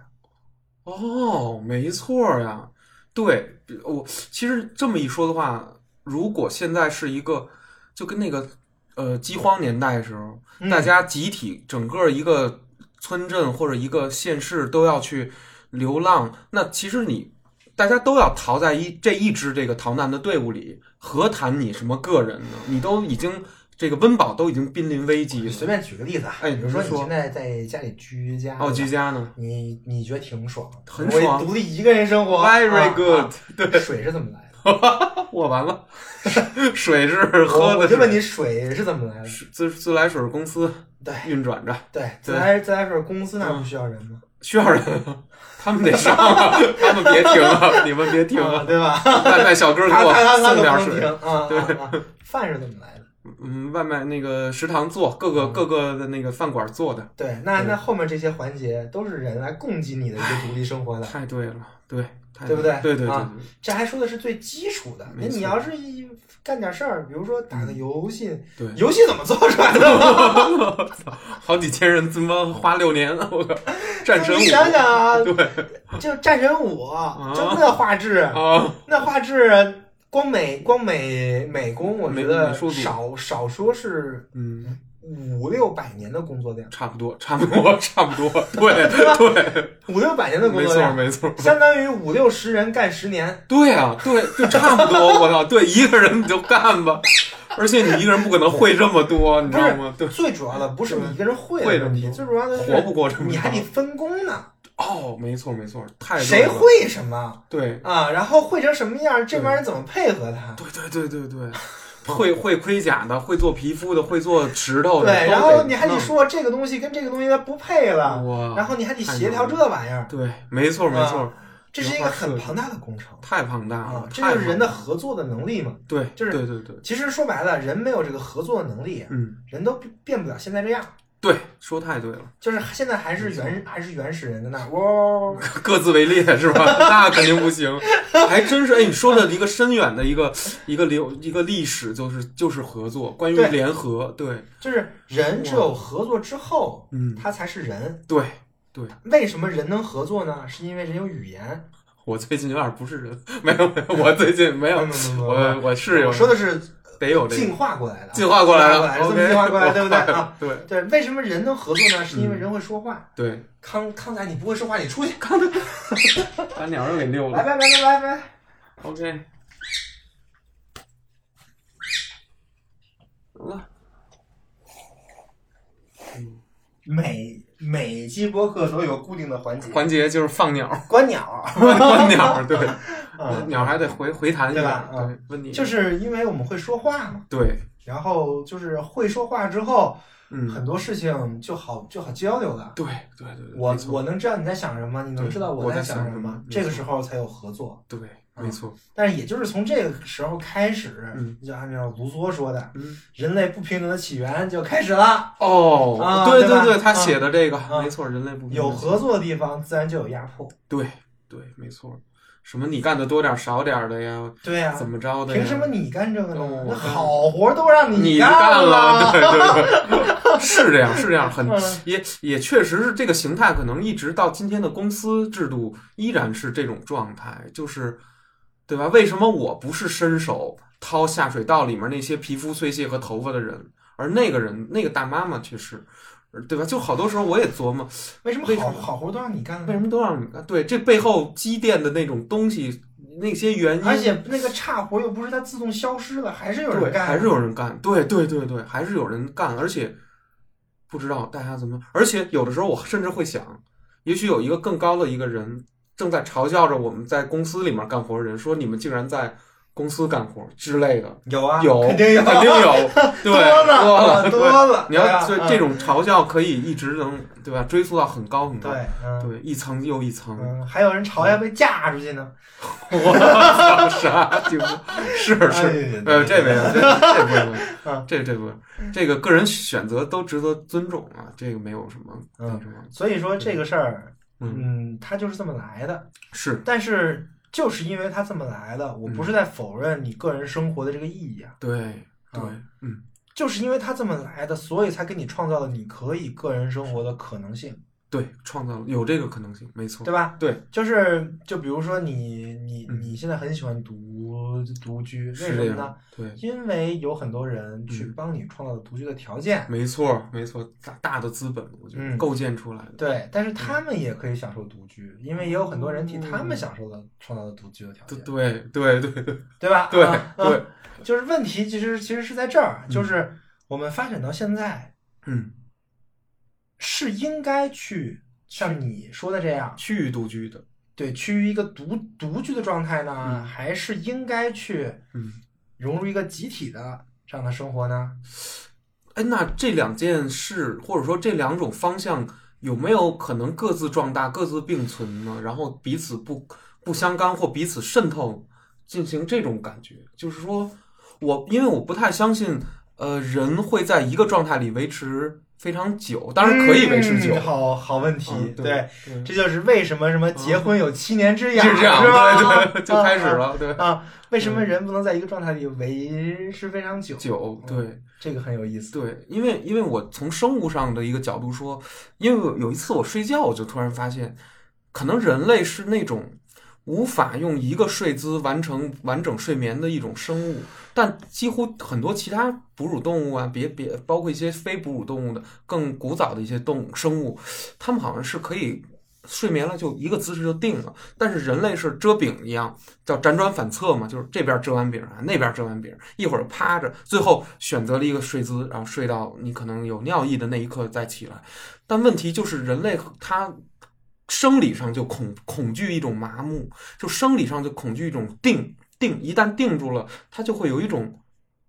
哦，没错呀，对我其实这么一说的话，如果现在是一个就跟那个呃饥荒年代的时候，嗯大家集体整个一个村镇或者一个县市都要去流浪，那其实你大家都要逃在一这一支这个逃难的队伍里，何谈你什么个人呢？你都已经这个温饱都已经濒临危机随便举个例子啊，哎比如说你现在在家里居家，哦，居家呢？你你觉得挺爽，很爽。独立一个人生活，very 啊 good，啊水是怎么来的？我完了，水是喝的，我我就问你，水是怎么来的？自自来水公司对。运转着，对，自来自来水公司那不需要人吗？需要人，他们得上啊，他们别停啊，你们别停啊，啊，对吧？外卖小哥给我送点水。啊对啊！饭是怎么来的？嗯，外卖那个食堂做，各个各个的那个饭馆做的，对，那那后面这些环节都是人来供给你的一个独立生活的，太对了，对，太对不对对对对啊这还说的是最基础的。那你要是一干点事儿，比如说打个游戏，对，游戏怎么做出来的？吗？好几千人怎么花六年？我靠，战神五。你想想啊，对。就战神五，就那画质，啊，那画质。光美光美美工，我觉得少少说是嗯，五六百年的工作量，差不多，差不多，差不多，对 对，五六百年的工作量，没错，相当于五六十人干十年。对啊，对，就差不多，我操，对，一个人你就干吧，而且你一个人不可能会这么多，你知道吗？对，最主要的不是你一个人会会的问题，最主要的是活不过这么你还得分工呢。哦，没错没错，太谁？会什么对，啊？然后会成什么样？这帮人怎么配合他？对对对对对，会会盔甲的，会做皮肤的，会做石头的，对，然后你还得说这个东西跟这个东西它不配了，哇，然后你还得协调这玩意儿，对，没错没错，这是一个很庞大的工程太庞大啊了，！这就是人的合作的能力嘛。对，就是对对对，其实说白了，人没有这个合作的能力，嗯，人都变变不了现在这样。对，说太对了，就是现在还是原还是原始人的那儿，哇，各自为列是吧？那肯定不行，还真是哎，你说的一个深远的一个一个流一个历史，就是就是合作，关于联合，对，就是人只有合作之后，嗯，他才是人。对对。为什么人能合作呢？是因为人有语言。我最近有点不是人，没有没有，我最近没有，我我是有我说的是得有这个进化过来的，进化过来的进化是这么进化过来，对不对啊？对对，为什么人能合作呢？是因为人会说话。对，康康仔，你不会说话，你出去！把鸟儿给溜了。来来来来来来，OK，好了，每每期播客都有固定的环节，环节就是放鸟，观鸟，问问鸟，对，啊，鸟还得回回弹一下，对吧？对，问你。就是因为我们会说话嘛，对，然后就是会说话之后，嗯，很多事情就好就好交流了。对对对对，我我能知道你在想什么，你能知道我在想什么这个时候才有合作。对，没错，但是也就是从这个时候开始，嗯就按照卢梭说的，嗯，人类不平等的起源就开始了。哦啊，对吧对对，他啊写的这个啊没错，人类不平等有合作的地方，自然就有压迫。对对，没错，什么你干的多点儿少点儿的呀，对呀、怎么着的呀？凭什么你干这个呢哦？那好活都让你干干了，对对对，是这样，是这样，很嗯也也确实是这个形态，可能一直到今天的公司制度依然是这种状态，就是对吧？为什么我不是伸手掏下水道里面那些皮肤碎屑和头发的人，而那个人那个大妈妈却是，对吧？就好多时候我也琢磨，为什么为什么好好活都让你干？为什么都让你干？对，这背后积淀的那种东西，那些原因，而且那个差活又不是它自动消失了，还是有人，干，还是有人干，对对对对，还是有人干，而且不知道大家怎么，而且有的时候我甚至会想，也许有一个更高的一个人正在嘲笑着我们在公司里面干活的人，说你们竟然在公司干活之类的，有啊，有肯定有，肯定有，对，多了多啊了，多了。你要这这种嘲笑可以一直能对吧，追溯到很高很高，对，嗯对，一层又一层，嗯，还有人嘲笑被嫁出去呢。我操，啥？是哎是，对呃，这没有，这这不 这这不，这个个人选择都值得尊重啊，这个没有什么嗯那什么，所以说这个事儿，嗯，嗯，它就是这么来的。是但是就是因为它这么来的，我不是在否认你个人生活的这个意义啊，对对嗯，嗯，就是因为它这么来的，所以才给你创造了你可以个人生活的可能性，对，创造了有这个可能性，没错，对吧？对，就是就比如说你你嗯。你现在很喜欢独独居，为什么呢？，对，因为有很多人去嗯帮你创造了独居的条件，没错没错，大大的资本，我觉得嗯。构建出来的，对，但是他们也可以享受独居，因为也有很多人替他们嗯享受了创造了独居的条件，对对对对。对吧？对啊啊。对，就是问题其实其实是在这儿，嗯。就是我们发展到现在嗯，是应该去像你说的这样，区域独居的，对，趋于一个独独居的状态呢，嗯还是应该去嗯。融入一个集体的这样的生活呢？哎，那这两件事，或者说这两种方向，有没有可能各自壮大、各自并存呢？然后彼此不不相干或彼此渗透，进行这种感觉？就是说，我因为我不太相信，呃，人会在一个状态里维持非常久，当然可以维持久，嗯好好问题，嗯对，对对这就是为什么什么结婚有七年之痒，是这样，吧对对，就开始了，对，啊。为什么嗯人不能在一个状态里维持非常久？久，对。这个很有意思。对，因为因为我从生物上的一个角度说，因为有一次我睡觉，我就突然发现，可能人类是那种无法用一个睡姿完成完整睡眠的一种生物，但几乎很多其他哺乳动物啊，别别包括一些非哺乳动物的更古早的一些动物生物，它们好像是可以睡眠了就一个姿势就定了，但是人类是遮饼一样，叫辗转反侧嘛，就是这边遮完饼啊，那边遮完饼，一会儿趴着，最后选择了一个睡姿，然后睡到你可能有尿意的那一刻再起来。但问题就是人类它生理上就恐恐惧一种麻木，就生理上就恐惧一种定定，一旦定住了，它就会有一种。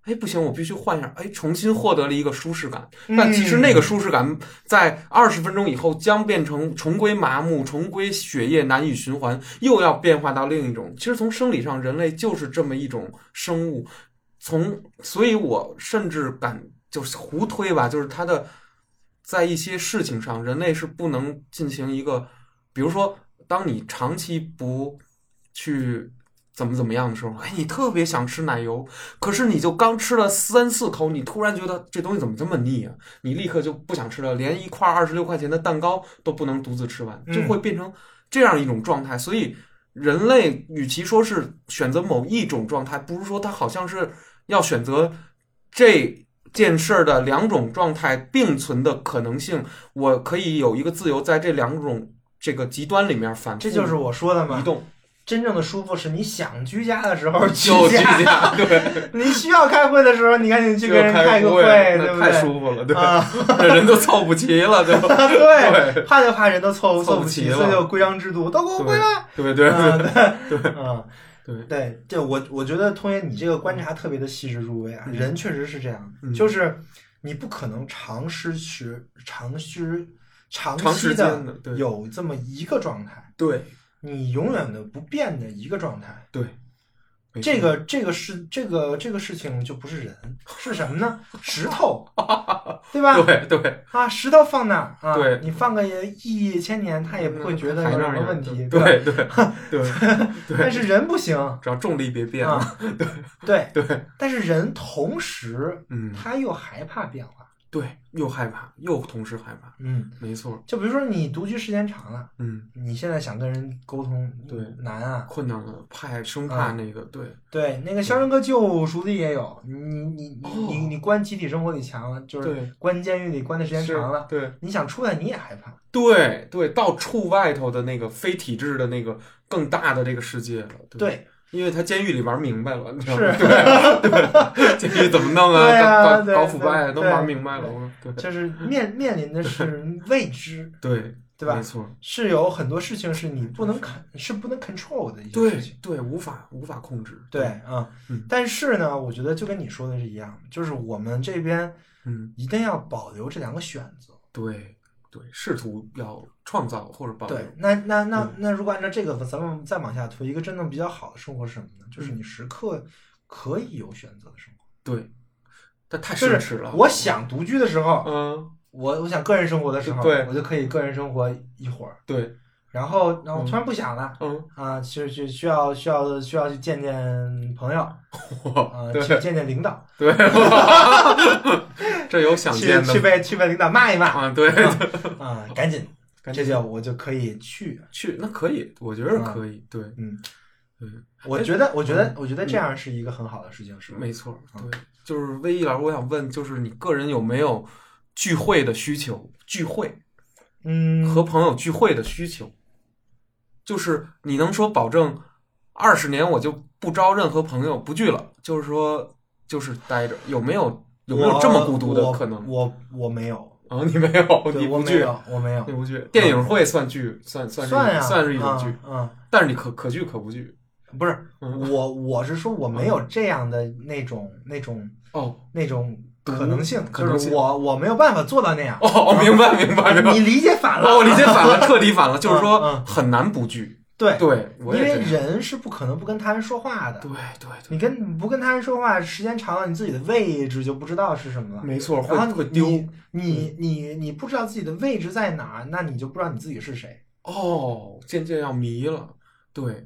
哎，不行，我必须换一下。哎，重新获得了一个舒适感，但其实那个舒适感在二十分钟以后将变成重归麻木，重归血液难以循环，又要变化到另一种。其实从生理上，人类就是这么一种生物。从，所以我甚至敢就是胡推吧，就是他的在一些事情上，人类是不能进行一个，比如说，当你长期不去怎么怎么样的时候，哎，你特别想吃奶油，可是你就刚吃了三四口，你突然觉得这东西怎么这么腻啊？你立刻就不想吃了，连一块二十六块钱的蛋糕都不能独自吃完，就会变成这样一种状态。所以，人类与其说是选择某一种状态，不如说它好像是要选择这件事儿的两种状态并存的可能性。我可以有一个自由，在这两种这个极端里面反复这就是我说的嘛移。动。真正的舒服是你想居家的时候就居家，家，对，你需要开会的时候，你赶紧去就跟人开个会，对不对？太舒服了，对，啊，这人都凑不齐了，对吧？对，对怕就怕人都凑凑不齐，了所以有规章制度，都给我归来。对对嗯，对对，嗯，对，对，这我我觉得通爷你这个观察特别的细致入微啊，嗯人确实是这样，嗯就是你不可能长时时长时长期的有这么一个状态，对你永远的不变的一个状态。对，这个这个事这个这个事情就不是人，是什么呢？石头，对吧？对对啊，石头放那儿啊，对你放个亿亿千年，他也不会觉得有什么问题，吧？对对 对对，但是人不行只要重力别变啊，对，对，但是人同时嗯，他又害怕变化，对，又害怕，又同时害怕，嗯，没错，就比如说你独居时间长了，嗯，你现在想跟人沟通，对难啊，困难了，怕生啊怕那个，对。对，那个《肖申克救赎》的也有，你你你哦你你关集体生活里强了，就是对关监狱里关的时间长了，对。你想出来你也害怕，对对，到处外头的那个非体制的那个更大的这个世界了，对对，因为他监狱里玩明白了，你知道吗？是 对对，监狱怎么弄啊？搞搞腐败都玩明白了，我对就是面面临的是未知，对对吧没？错，是有很多事情是你不能 con 是不能 control 的一些对事情。对，无法无法控制，对，啊、嗯但是呢，我觉得就跟你说的是一样的，就是我们这边嗯，一定要保留这两个选择。对对，试图要创造或者保留，对，那那那嗯那如果按照这个，咱们再往下推，一个真正比较好的生活是什么呢？就是你时刻可以有选择的生活。对，但太奢侈了。我想独居的时候，嗯，我我想个人生活的时候，对我就可以个人生活一会儿。对，然后，然后突然不想了。嗯，啊，就就需要需要需要去见见朋友，啊，去见见领导，对，这有想见的去被去被领导骂一骂啊，对，啊，赶紧，这就我就可以去。去，那可以，我觉得可以，对，嗯，对，我觉得，我觉得，我觉得这样是一个很好的事情，是吧？没错，嗯对，就是魏一老师，我想问，就是你个人有没有聚会的需求？聚会嗯，和朋友聚会的需求，就是你能说保证二十年我就不招任何朋友不聚了，就是说就是待着，有没有有没有这么孤独的我可能？我我没有，啊，你没有，你不聚，我没有，我没有你，不聚。电影会算聚，算算是算呀，算是一种聚，嗯，嗯但是你可可聚可不聚。不是嗯我，我是说我没有这样的那种那种哦那种可能性，可能性就是我我没有办法做到那样。哦，明白明白明白。你理解反了，哦，我理解反了，彻底反了，就是嗯说嗯很难不惧。对，对，因为人是不可能不跟他人说话的。对对对，你跟不跟他人说话，时间长了，你自己的位置就不知道是什么了。没错，会然后会丢。你你你你不知道自己的位置在哪儿，那你就不知道你自己是谁。哦，渐渐要迷了。对，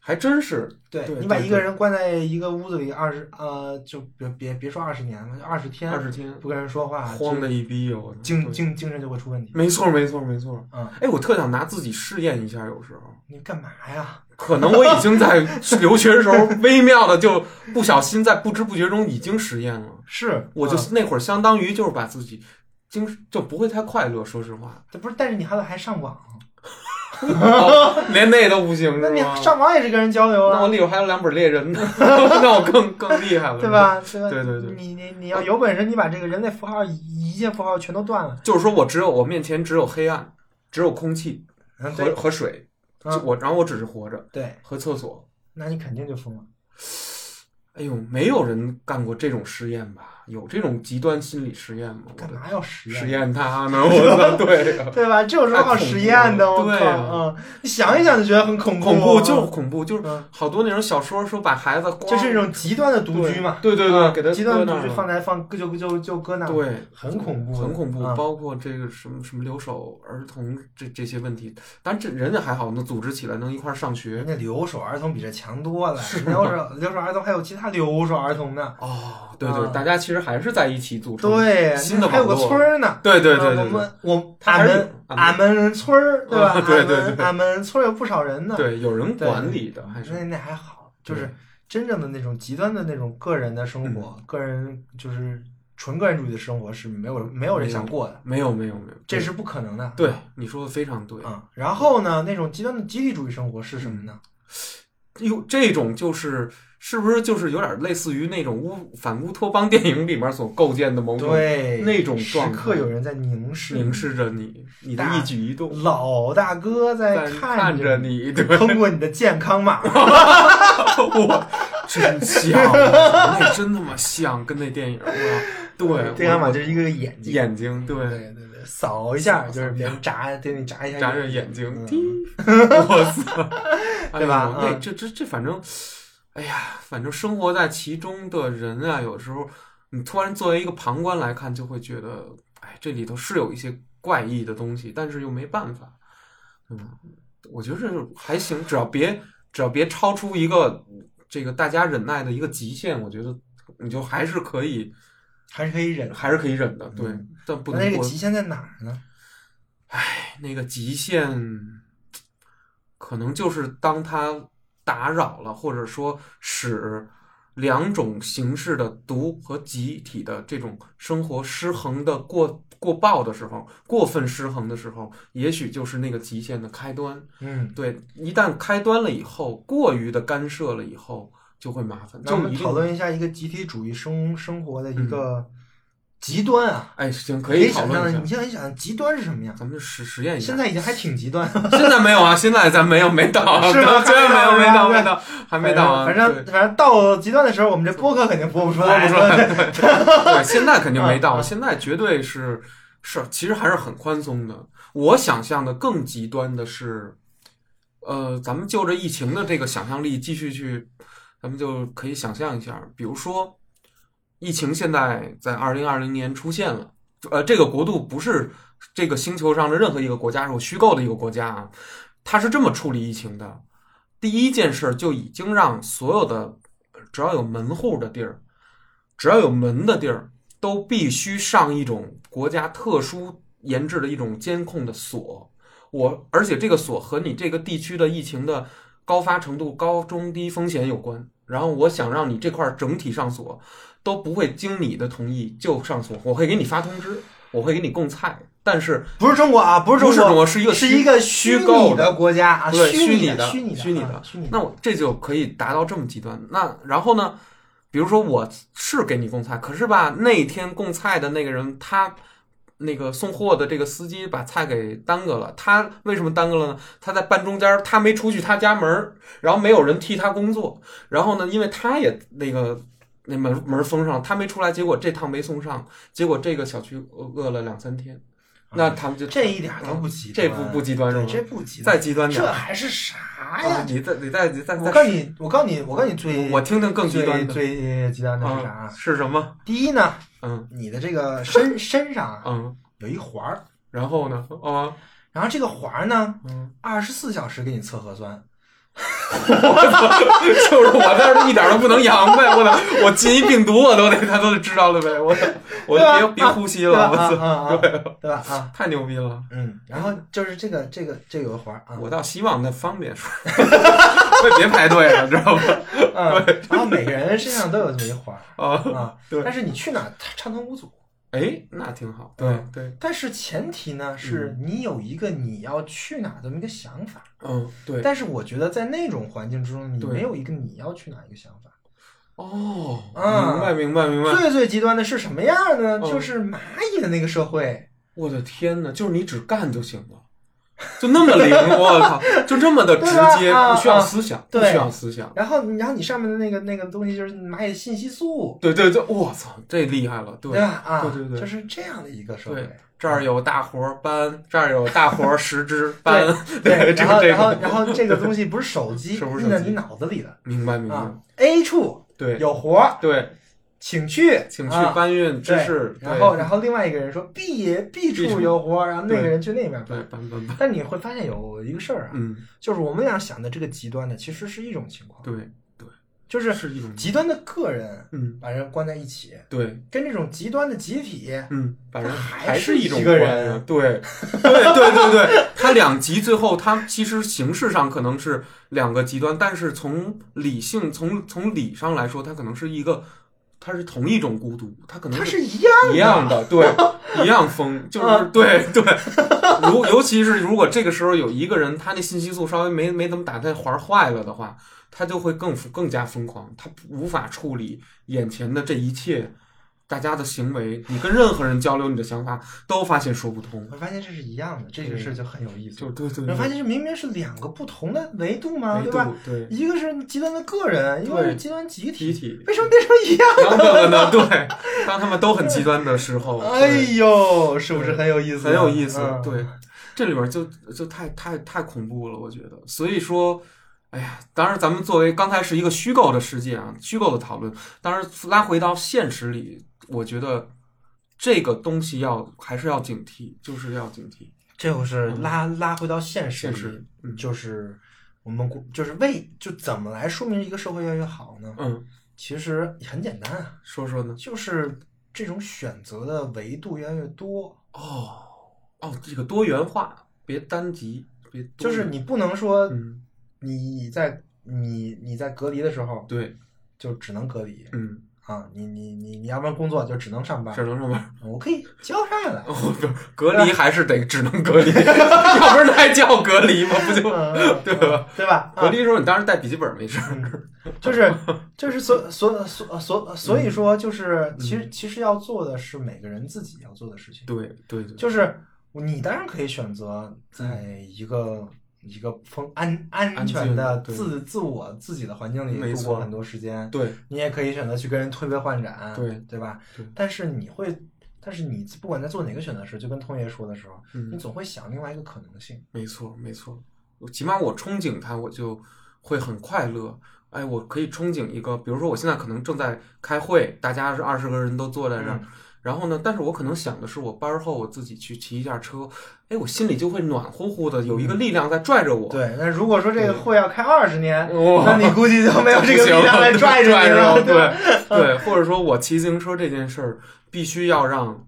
还真是，对对你把一个人关在一个屋子里二十呃，就别别别说二十年了，就二十天，二十天不跟人说话，慌的一逼我精精精神就会出问题。没错没错没错。嗯，哎，我特想拿自己试验一下，有时候你干嘛呀？可能我已经在 留学的时候微妙的就不小心在不知不觉中已经实验了，是，我就嗯那会儿相当于就是把自己精就不会太快乐，说实话，这不是，但是你还还上网，哦连那都不行那你？上网也是跟人交流啊，那我里头还有两本猎人呢，那我更更厉害了，对？吧？对？对对对你你你要有本事，你把这个人类符号一一键符号全都断了。就是说我只有我面前只有黑暗，只有空气嗯，和和水，我然后我只是活着对，和厕所。那你肯定就疯了。哎呦，没有人干过这种实验吧？有这种极端心理实验吗？干嘛要实验？实验它呢？我操，对呀、对吧？这有什么好实验的？我靠，嗯，你想一想就觉得很恐怖，恐怖就是恐怖，就是嗯，好多那种小说说把孩子就是一种极端的独居嘛，对对对啊给他极端的独居放在放就就就搁那儿，对，很恐怖很恐怖。嗯包括这个什么什么留守儿童这这些问题，但这人家还好，能组织起来能一块儿上学人。家留守儿童比这强多了，留守留守儿童还有其他留守儿童呢，哦，对对，啊大家其实还是在一起组成。对，新的还有个村儿呢。对对对啊我对对们我俺们俺们村儿对吧？啊对对对俺们俺们村儿有不少人呢。对，有人管理的还是那那还好，就是真正的那种极端的那种个人的生嗯活，个人就是纯个人主义的生活是没有没有人想过的，没有没有没有，这是不可能的。对你说的非常对。啊、然后呢，那种极端的集体主义生活是什么呢？哟，这种就是是不是就是有点类似于那种乌反乌托邦电影里面所构建的某种对，那种时状态刻有人在凝视，凝视着你，你的一举一动，老大哥在在看着着你，对，通过你的健康码，我真像，那真他妈像，跟那电影哇，对，健康码就是一个眼睛，眼睛，对，对对对，扫一下就是别人眨，对你眨一下眨着眼睛，嗯滴，我操，对吧？哎呦那嗯这这这，反正，哎呀，反正生活在其中的人啊，有时候你突然作为一个旁观来看，就会觉得，哎，这里头是有一些怪异的东西，但是又没办法，嗯，我觉得这还行，只要别只要别超出一个这个大家忍耐的一个极限，我觉得你就还是可以，还是可以忍。还是可以忍的，对，嗯但不能那个极限在哪儿呢？那个极限，可能就是当它打扰了，或者说使两种形式的独和集体的这种生活失衡的过过爆的时候，过分失衡的时候，也许就是那个极限的开端。嗯，对，一旦开端了以后，过于的干涉了以后，就会麻烦。那我们讨论一下一个集体主义生生活的一嗯个极端啊，哎，行，可可以讨论一下你。现在想极端是什么样？咱们就实实验一下。现在已经还挺极端，现在没有啊，现在咱没有没到啊，是吗现在没有没到没到还没到啊。反正反正到极端的时候，我们这播客肯定播不出来，播不出来对现在肯定没到，现在绝对是是，其实还是很宽松的。我想象的更极端的是，呃，咱们就着疫情的这个想象力继续去，咱们就可以想象一下，比如说，疫情现在在二零二零年出现了，呃，这个国度不是这个星球上的任何一个国家，是我虚构的一个国家啊，它是这么处理疫情的。第一件事就已经让所有的只要有门户的地儿，只要有门的地儿，都必须上一种国家特殊研制的一种监控的锁。我而且这个锁和你这个地区的疫情的高发程度、高中低风险有关。然后我想让你这块整体上锁，都不会经你的同意就上锁，我会给你发通知，我会给你供菜，但是不是中国啊，不是中国，不是中国，是一个虚是一个虚拟构的的国家啊，对虚拟的的虚拟的虚拟的啊虚拟的。那我这就可以达到这么极端。那然后呢，比如说我是给你供菜，可是吧，那天供菜的那个人他。那个送货的这个司机把菜给耽搁了，他为什么耽搁了呢？他在半中间儿，他没出去他家门儿，然后没有人替他工作，然后呢，因为他也那个那门门封上，他没出来，结果这趟没送上，结果这个小区饿饿了两三天，那他们就这一点都不极端，这不不极端是吗？这不极端，再极端点儿，这还是啥啊呀？你再你再你再再我告诉你，我告诉你，我告诉你最我听听更极端的最最极端的是啊啥？是什么？第一呢，嗯你的这个身身上啊嗯，有一环儿，然后呢？啊然后这个环儿呢，嗯，二十四小时给你测核酸，就是我这儿一点都不能阳呗，我操，我进一病毒我都得他都得知道了呗，我操，我就别别呼吸？了，我啊操，啊啊，对吧？啊，太牛逼了。嗯，然后就是这个这个这个有个环儿啊，我倒希望它方便说，别排队了，知道吗？嗯，然后每个人身上都有这么一环儿啊，啊，对但是你去哪儿畅通无阻。哎，那挺好。对嗯对，但是前提呢，是你有一个你要去哪儿这么一个想法。嗯，对。但是我觉得在那种环境之中，你没有一个你要去哪儿一个想法。哦，啊明白明白明白。最最极端的是什么样呢？嗯就是蚂蚁的那个社会。我的天呐，就是你只干就行了，就那么灵，我靠，就这么的直接，啊不需要啊思想，不需要思想。然后，然后你上面的那个那个东西就是蚂蚁信息素，对对对，我操，这厉害了，对？啊，对对对就是这样的一个设备。这儿有大活儿搬，这儿有大活儿十只 搬，对，这然后个这个，然后然后这个东西不是手机是不是印在你脑子里的明白明白啊，？A 处对有活儿，对，请去，请去啊。搬运知对识，然后，然后另外一个人说 B B 处处有活，然后那个人去那边搬。搬搬搬，但你会发现有一个事儿啊，嗯，就是我们俩想的这个极端的，其实是一种情况，对对，就是是一种极端的个人嗯，把人关在一起，对，跟这种极端的集体，嗯，把人还还是一种一个人。对，对对对对，他两极最后他其实形式上可能是两个极端，但是从理性从从理上来说，他可能是一个，它是同一种孤独，它可能它是一样的一样的，对，一样疯，就是嗯对对。如尤其是如果这个时候有一个人，他那信息素稍微没没怎么打开环坏了的话，他就会更更加疯狂，他无法处理眼前的这一切。大家的行为，你跟任何人交流你的想法，都发现说不通。我发现这是一样的，这个事儿就很有意思。就对对对，你会发现这明明是两个不同的维度嘛，维度对吧？对一个是极端的个人，一个是极端集体，集体，为什么变成一样？的呢？对，当他们都很极端的时候，哎对呦，是不是很有意思？很有意思。嗯对，这里边就就太太太恐怖了，我觉得。所以说，哎呀，当然咱们作为刚才是一个虚构的世界啊，虚构的讨论，当然拉回到现实里，我觉得这个东西要还是要警惕，就是要警惕这就是嗯拉拉回到现实里，现实。嗯就是我们国就是为就怎么来说明一个社会越来越好呢？嗯，其实很简单啊，说说呢？就是这种选择的维度越来越多。哦哦，这个多元化，别单极，别就是你不能说嗯，你在你你在隔离的时候对，就只能隔离嗯，啊，你你你你要不然工作就只能上班只，能上班。我可以交上来。哦，不是隔离还是得只能隔离，要不然还叫隔离吗？不就对吧？对吧？啊隔离的时候你当时带笔记本没事儿。就是就是所所所所所以说，嗯就是其实其实要做的是每个人自己要做的事情。对对对，就是你当然可以选择在一个一个风安安全的自自我自己的环境里度过很多时间，对你也可以选择去跟人推杯换盏，对对吧对？但是你会，但是你不管在做哪个选择时，就跟通爷说的时候，嗯你总会想另外一个可能性。没错没错，起码我憧憬它，我就会很快乐。哎，我可以憧憬一个，比如说我现在可能正在开会，大家是二十个人都坐在这儿，嗯然后呢，但是我可能想的是，我班儿后我自己去骑一下车，哎，我心里就会暖乎乎的，有一个力量在拽着我。对，那如果说这个会要开二十年，那你估计就没有这个力量来拽着你拽了？对对，或者说我骑自行车这件事儿，必须要让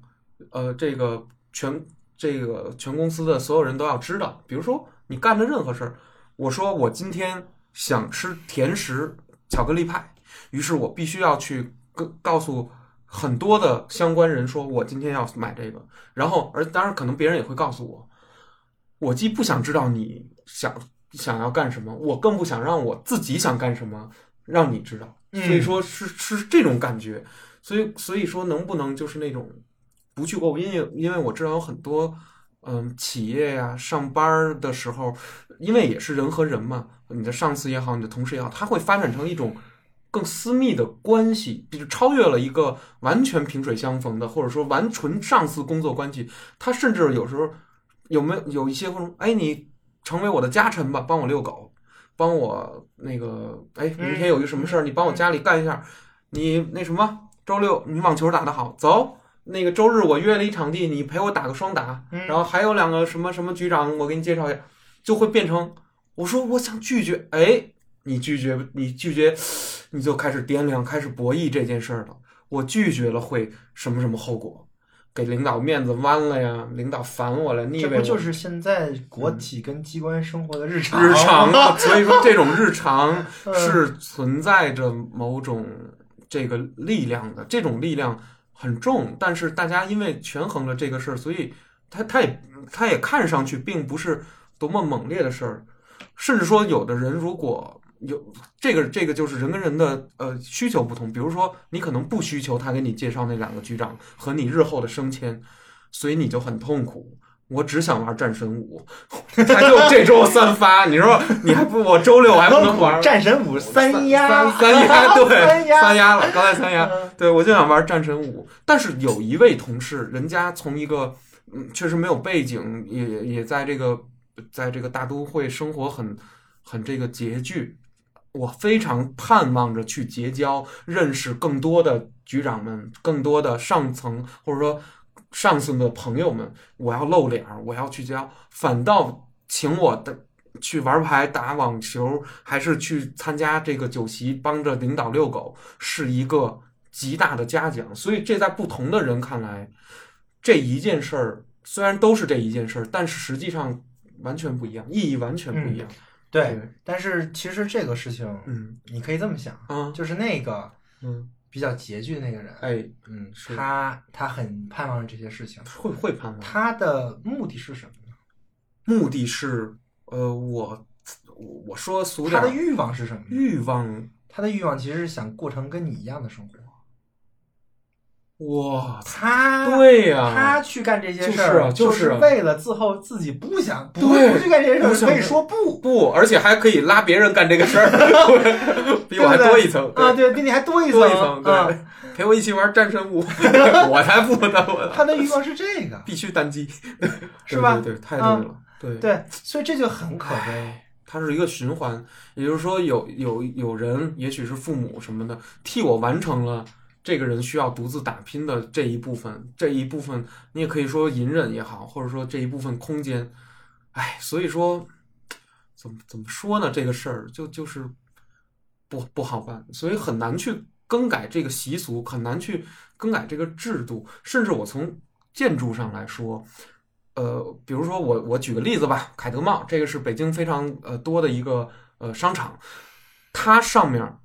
呃这个全这个全公司的所有人都要知道。比如说你干的任何事儿，我说我今天想吃甜食巧克力派，于是我必须要去告告诉很多的相关人说，我今天要买这个。然后而当然可能别人也会告诉我，我既不想知道你想想要干什么，我更不想让我自己想干什么让你知道。嗯所以说是是这种感觉，所以所以说能不能就是那种不去过，因为因为我知道有很多嗯企业呀、上班儿的时候，因为也是人和人嘛，你的上司也好，你的同事也好，他会发展成一种更私密的关系，就是超越了一个完全萍水相逢的，或者说完纯上司工作关系。他甚至有时候有没有有一些会说，哎，你成为我的家臣吧，帮我遛狗。帮我那个，哎，明天有一个什么事儿，你帮我家里干一下。你那什么，周六你网球打得好，走。那个周日我约了一场地，你陪我打个双打。嗯然后还有两个什么什么局长，我给你介绍一下，就会变成我说我想拒绝，哎，你拒绝，你拒绝，你就开始掂量，开始博弈这件事儿了。我拒绝了会什么什么后果？给领导面子弯了呀，领导烦我了，腻这歪我不就是现在国企跟机关生活的日常？日常啊，所以说这种日常嗯是存在着某种这个力量的，这种力量很重，但是大家因为权衡了这个事儿，所以他他也他也看上去并不是多么猛烈的事儿，甚至说有的人如果有这个这个就是人跟人的呃需求不同，比如说你可能不需求他给你介绍那两个局长和你日后的升迁，所以你就很痛苦。我只想玩战神五，他就这周三发，你说你还不我周六还不能玩战神五 三压，三三压对三压三压了，刚才三压，嗯。对我就想玩战神五，但是有一位同事，人家从一个嗯确实没有背景，也也在这个在这个大都会生活很很这个拮据，我非常盼望着去结交，认识更多的局长们，更多的上层或者说上司的朋友们，我要露脸儿，我要去交，反倒请我的。去玩牌、打网球，还是去参加这个酒席，帮着领导遛狗，是一个极大的嘉奖。所以，这在不同的人看来，这一件事儿虽然都是这一件事儿，但是实际上完全不一样，意义完全不一样。对，但是其实这个事情，嗯你可以这么想，嗯就是那个嗯，比较拮据的那个人，哎，嗯，是他他很盼望这些事情，会会盼望。他的目的是什么呢？目的是，呃，我我我说俗点，他的欲望是什么？欲望他的欲望其实是想过成跟你一样的生活。哇，他对呀、他去干这些事就是儿，啊。就是啊为了之后自己不想不对。不去干这些事儿，可以说不。不，而且还可以拉别人干这个事儿，比我还多一层啊，对比你还多一层多一层，啊。对，陪我一起玩战神五，我才不呢，我他的欲望是这个，必须单机，是吧？对对对，太对了，对。对，所以这就很可悲。唉它是一个循环，也就是说有，有有人，也许是父母什么的，替我完成了这个人需要独自打拼的这一部分，这一部分你也可以说隐忍也好，或者说这一部分空间，哎，所以说怎么怎么说呢？这个事儿就就是不不好办，所以很难去更改这个习俗，很难去更改这个制度，甚至我从建筑上来说。呃，比如说我我举个例子吧，凯德茂这个是北京非常呃多的一个呃商场，它上面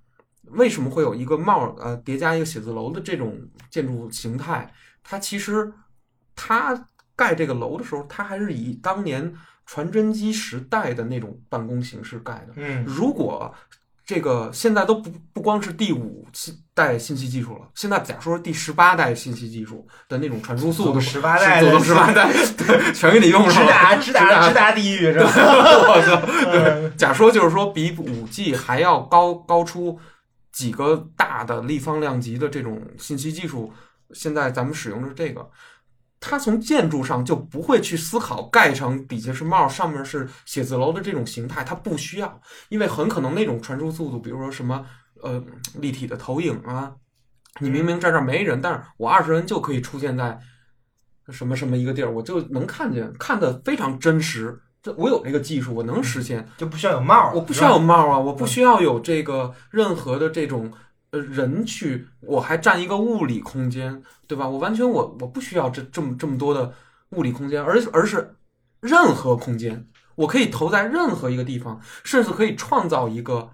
为什么会有一个帽呃叠加一个写字楼的这种建筑形态？它其实它盖这个楼的时候，它还是以当年传真机时代的那种办公形式盖的。嗯如果这个现在都不不光是第五代信息技术了，现在假说第十八代信息技术的那种传输速度，十八代走十八代，对，全给你用直上了，达直达直达地狱是吧？我操！对假说就是说，比五 G 还要高高出几个大的立方量级的这种信息技术，现在咱们使用的是这个。它从建筑上就不会去思考盖成底下是帽，上面是写字楼的这种形态，它不需要，因为很可能那种传输速度，比如说什么呃立体的投影啊，你明明在这儿没人，但是我二十人就可以出现在什么什么一个地儿，我就能看见，看得非常真实。这我有这个技术，我能实现。就不需要有帽儿，我不需要有帽啊，我不需要有这个任何的这种呃人去，我还占一个物理空间，对吧？我完全我我不需要这这么这么多的物理空间，而而是任何空间，我可以投在任何一个地方，甚至可以创造一个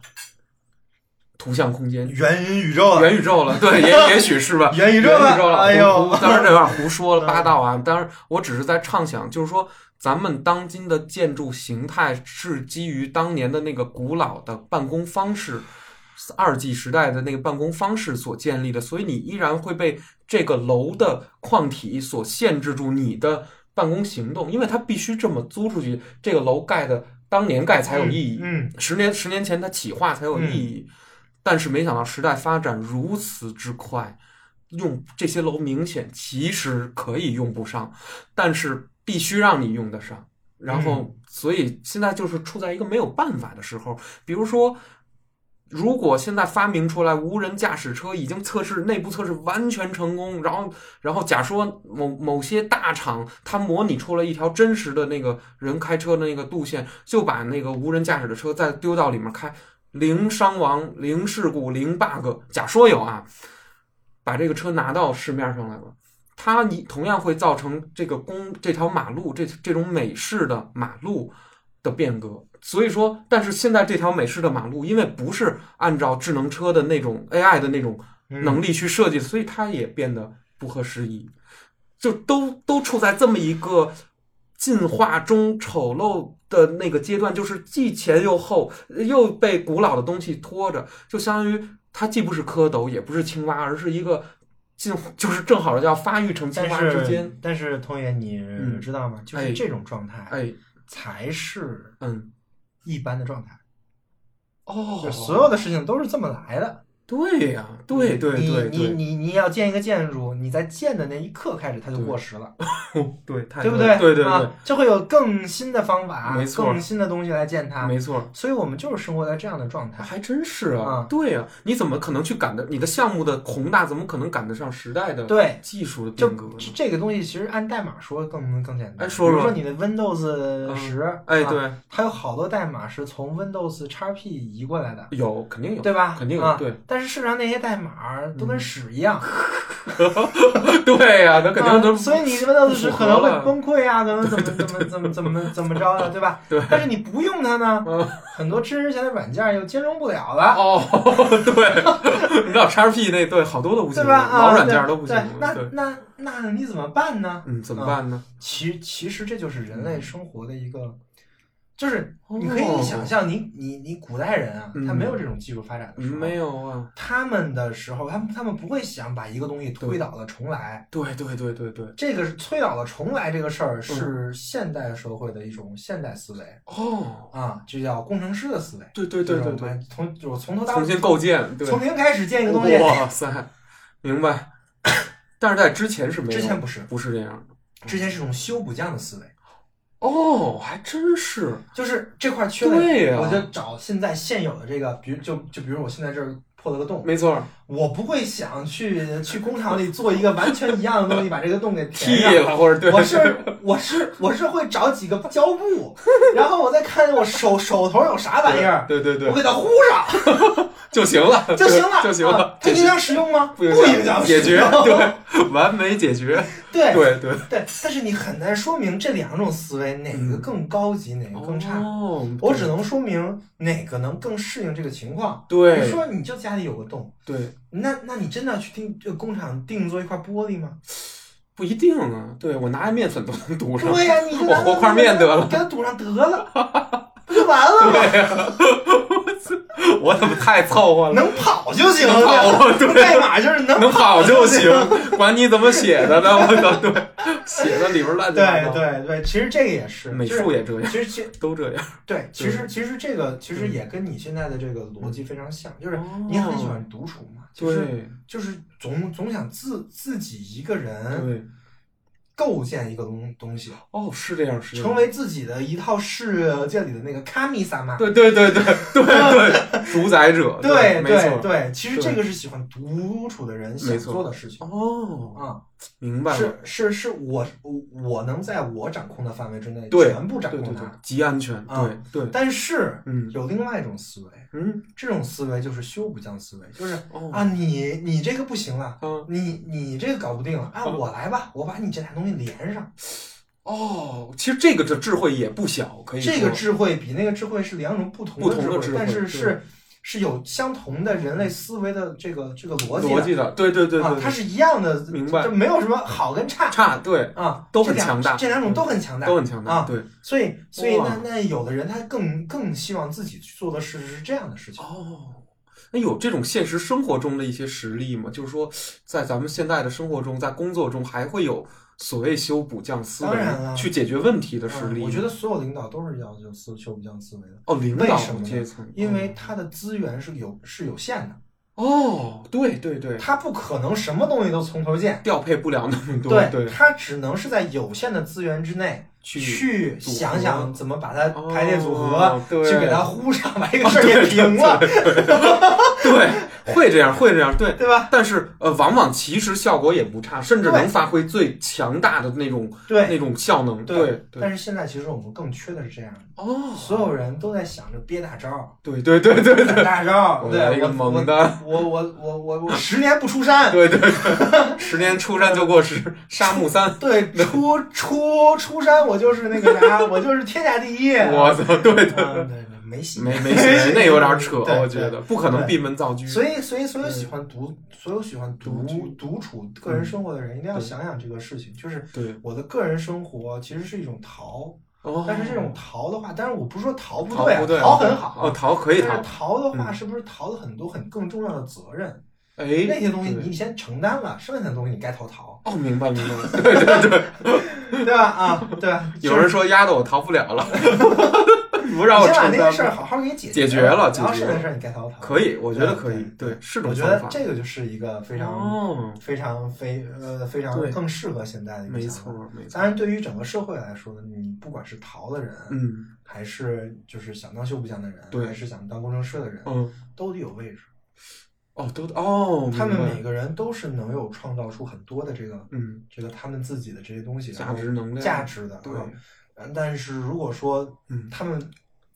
图像空间。元宇宙了，元宇宙了，对，也也许是吧。元宇宇宙了了，哎呦当然这有点胡说八道啊。当然，我只是在畅想，就是说，咱们当今的建筑形态是基于当年的那个古老的办公方式，二 G 时代的那个办公方式所建立的，所以你依然会被这个楼的框体所限制住你的办公行动，因为它必须这么租出去，这个楼盖的当年盖才有意义。嗯，十年十年前它企划才有意义，但是没想到时代发展如此之快，用这些楼明显其实可以用不上，但是必须让你用得上。然后，所以现在就是处在一个没有办法的时候。比如说，如果现在发明出来无人驾驶车，已经测试内部测试完全成功，然后然后假说某某些大厂它模拟出了一条真实的那个人开车的那个路线，就把那个无人驾驶的车再丢到里面开，零伤亡、零事故、零 bug。假说有啊，把这个车拿到市面上来了，它你同样会造成这个公这条马路这这种美式的马路的变革。所以说，但是现在这条美式的马路，因为不是按照智能车的那种 AI 的那种能力去设计，所以它也变得不合时宜，就都都处在这么一个进化中丑陋的那个阶段，就是既前又后，又被古老的东西拖着，就相当于它既不是蝌蚪，也不是青蛙，而是一个进，就是正好要发育成青但蛙之间是，但是童爷，你嗯知道吗？就是哎这种状态哎，才是嗯，一般的状态，哦就，所有的事情都是这么来的。对呀、对对你对对你你你要建一个建筑，你在建的那一刻开始它就过时了，对，太对不对？对对啊，就会有更新的方法，没错更新的东西来建它。没错。所以我们就是生活在这样的状态。还真是啊啊，对呀、你怎么可能去赶得你的项目的宏大，怎么可能赶得上时代的对，技术的就变革呢？这个东西其实按代码说更更简单。哎说说比如说你的 Windows 十、哎，啊，对，它有好多代码是从 Windows XP 移过来的，有肯定有，对吧？肯定有啊。对但是事实上那些代码都跟屎一样，对呀、那肯定都啊所以你 Windows 十可能会崩溃啊，可能 怎么怎么怎么怎么怎么着的，对吧？对但是你不用它呢，嗯很多真实前的软件又兼容不了了。哦，对，你知道 XP 那对好多都不行，对吧？啊，老软件都不行对，那，那那你怎么办呢？嗯，怎么办呢？其其实这就是人类生活的一个，就是哦你可以想象你，你你古代人啊，嗯他没有这种技术发展的时候，没有啊，他们的时候，他们他们不会想把一个东西推倒了重来。对对对对对，这个是推倒了重来这个事嗯儿，是现代社会的一种现代思维哦，啊，这叫工程师的思维。对对对对对，从就是从头到重新构建，对，从零开始建一个东西，哇塞，明白。但是在之前是没有，之前不是，不是这样的。之前是种修补匠的思维。哦，还真是，就是这块缺了，对呀我就找现在现有的这个，比如就就比如我现在这儿破了个洞，没错，我不会想去去工厂里做一个完全一样的东西，把这个洞给剃填上。了或者对，我是我是我是会找几个胶布，然后我再看我手手头有啥玩意儿，对对对我给它糊上 就行了，就行了，就行了啊，它影响使用吗？不影影响解决，对，完美解决，对对对，对，但是你很难说明这两种思维哪个更高级，哪个更差。哦，我只能说明哪个能更适应这个情况。比对你说，你就家里有个洞，对，那那你真的要去定这个工厂定做一块玻璃吗？不一定啊，对我拿面粉都能堵上，对呀、你就我和块面得了给它堵上得了，不就完了吗？我怎么太凑合了？能跑就行，能跑对代码就是能能跑就行行。，管你怎么写的呢？我操，对，写的里边乱七八对糟，对对，其实这个也是美术也这样，其实其都这样。对，其实其实这个其实也跟你现在的这个逻辑非常像，就是你很喜欢独处嘛，就是对就是总总想自自己一个人对，构建一个东东西，哦，是这样，是成为自己的一套世界里的那个卡米萨玛。对对对对对对，主宰者，对没错，对对，其实这个是喜欢独处的人想做的事情。哦，啊，明白了，是是是我我我能在我掌控的范围之内对全部掌控它，，极安全，啊对对，但是嗯。有另外一种思维，嗯，这种思维就是修补匠思维，就是哦。啊，你你这个不行了，嗯。你你这个搞不定了，啊，嗯。我来吧，我把你这俩东西连上。哦，其实这个这智慧也不小，可以这个智慧比那个智慧是两种不同不同的智慧智但是是是有相同的人类思维的这个这个逻辑的逻辑的，对对对啊，对，它是一样的，明白就没有什么好跟差差对啊，都很强大这两种都很强大，都很强大，啊。对所以所以那那有的人他更更希望自己去做的事是这样的事情。哦。那有这种现实生活中的一些实例吗？就是说，在咱们现在的生活中，在工作中，还会有所谓修补匠思维去解决问题的实力。嗯我觉得所有领导都是要求修修补匠思维的，哦，领导阶层，因为他的资源是有是有限的，哦，对对对，他不可能什么东西都从头建。调配不了那么多，对，对他只能是在有限的资源之内去去想想怎么把它排列组合，哦对。去给它呼上，把这个事儿给平了，对，会这样，会这样，对。对吧？但是呃，往往其实效果也不差，甚至能发挥最强大的那种对。那种效能。对对但是现在其实我们更缺的是这样的，哦，所有人都在想着憋大招儿，对对对对对。大招儿，我来一个对我猛的。我我我我我十年不出山，对对对，十年出山就过时，沙漠三。对，出出出山我就是那个啥，我就是天下第一。我操，对对嗯对，没戏，没没戏，那有点扯，对我觉得不可能闭门造车。所以，所以，所有喜欢独，所有喜欢独独处个人生活的人，一定要想想这个事情。就是对，我的个人生活其实是一种逃，哦，但是这种逃的话，但是我不是说逃不对啊，逃很好哦，逃可以但是逃，逃的话，嗯。是不是逃了很多很更重要的责任？哎，那些东西你先承担了，剩下的东西你该逃逃，哦，明白明白，对对对，对吧？啊，对吧？有人说压的我逃不了了，不让你我承担先把那个事儿好好给解解决了，解决了然后剩下的事儿你该逃逃。可以，我觉得可以，对对，是我觉种方法，得这个就是一个非常哦，非常非呃非常更适合现在的一个没错没错当，然，对于整个社会来说呢，你不管是逃的人，嗯还是就是想当修补匠的人，对还是想当工程师的人，嗯，都得有位置。哦，都哦，他们每个人都是能有创造出很多的这个嗯这个他们自己的这些东西，价值能量价值的。对但是如果说嗯他们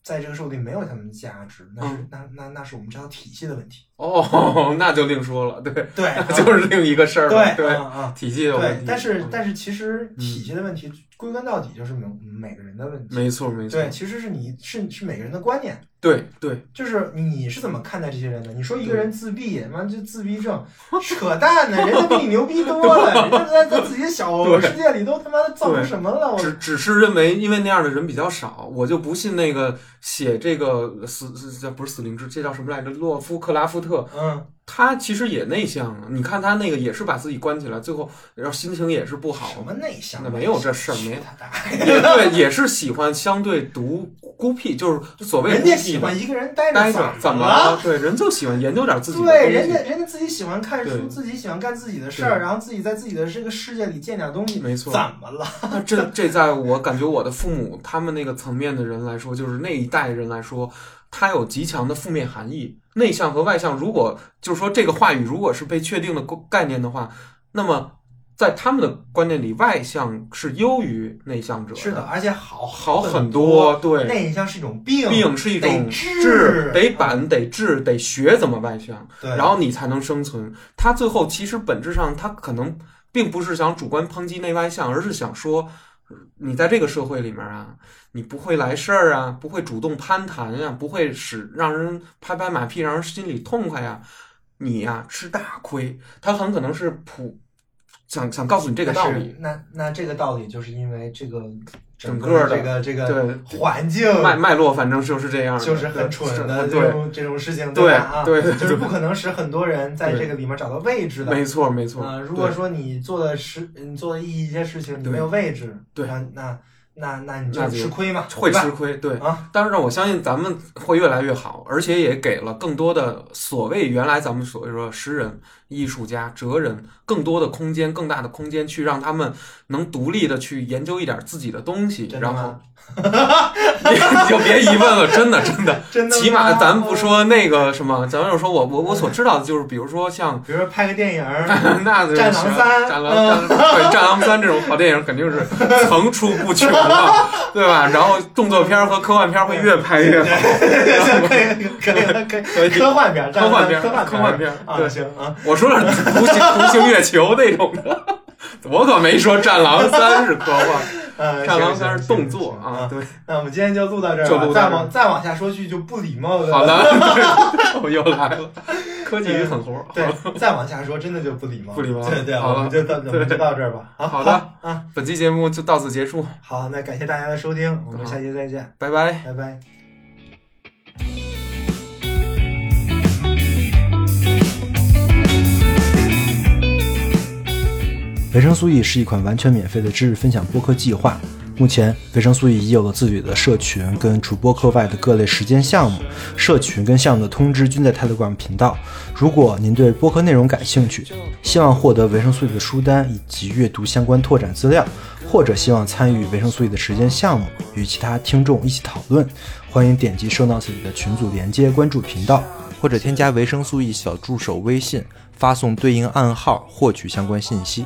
在这个社会里没有他们的价值，那是嗯那那那是我们这套体系的问题。哦，那就另说了，对，对，就是另一个事儿了，对对，啊啊。体系的问题，，但是嗯但是其实体系的问题归根到底就是每每个人的问题。没错没错，对，其实是你是是每个人的观念，对对，就是你是怎么看待这些人的？你说一个人自闭，妈就自闭症，扯淡呢！人家比你牛逼多了，人家在在自己的小 世界里都他妈的造成什么了？我只只是认为因为那样的人比较少，我就不信那个写这个死死叫不是死灵之，这叫什么来着？洛夫克拉夫特，嗯，他其实也内向啊。你看他那个也是把自己关起来，最后然后心情也是不好什。么内向？那没有这事儿没他大也对，也是喜欢相对独孤僻，就是所谓人家喜欢一个人待待着，着，怎么了？对，人就喜欢研究点自己的对，人家人家自己喜欢看书，自己喜欢干自己的事儿，然后自己在自己的这个世界里见点东西，没错怎么了？那 这这在我感觉我的父母他们那个层面的人来说，就是那一代人来说，它有极强的负面含义。内向和外向，如果就是说这个话语如果是被确定的概念的话，那么在他们的观念里，外向是优于内向者是的，，而且好好很很多。对，内向是一种病，病是一种得治治，得板，得治，得学怎么外向。对，然后你才能生存。他最后其实本质上，他可能并不是想主观抨击内外向，而是想说，你在这个社会里面啊，你不会来事儿啊，不会主动攀谈啊、不会使让人拍拍马屁，让人心里痛快呀、你呀、吃大亏。他很可能是普想想告诉你这个道理。那那那这个道理就是因为这个整个的这个这个对环境脉脉络反正就是这样，就是很蠢的这对，种这种事情，对吧？啊，对对就是不可能使很多人在这个里面找到位置的。没错没错。啊，如果说你做的事，你做的一些事情，你没有位置，对那那那那你就吃亏嘛，会吃亏，对啊。但是呢，我相信咱们会越来越好，而且也给了更多的所谓原来咱们所谓说诗人、艺术家、哲人更多的空间、更大的空间，去让他们能独立的去研究一点自己的东西。然后 吗？你 就别疑问了，真的真的，真的，起码咱不说那个什么，咱就说我我我所知道的就是，比如说像比如说拍个电影儿，那就战狼行三战狼战对战狼三这种好电影肯定是层出不穷啊，对吧？然后动作片儿和科幻片儿会越拍越好，可以可以可以科幻片儿，科幻片儿科幻科幻片啊，对。行啊，我说的是独行独行月球那种的，我可没说战狼三是科幻，呃，战狼三是动作啊。。对，那我们今天就录到这儿吧，再往再往下说句就不礼貌的，好的，我 又来了，科技与狠活。儿。对，再往下说真的就不礼貌，不礼貌对对，好了。我们就到我们就到这儿吧。好，好的。啊，本期节目就到此结束，好，那感谢大家的收听，我们下期再见，拜拜。拜拜。维生素 e 是一款完全免费的知识分享播客计划。目前维生素 e 已有了自己的社群跟除播客外的各类时间项目社群跟项目的通知均在 telegram 频道。如果您对播客内容感兴趣希望获得维生素 e 的书单以及阅读相关拓展资料或者希望参与维生素 e 的时间项目与其他听众一起讨论欢迎点击收到自己的群组连接关注频道。或者添加维生素 e 小助手微信发送对应暗号获取相关信息。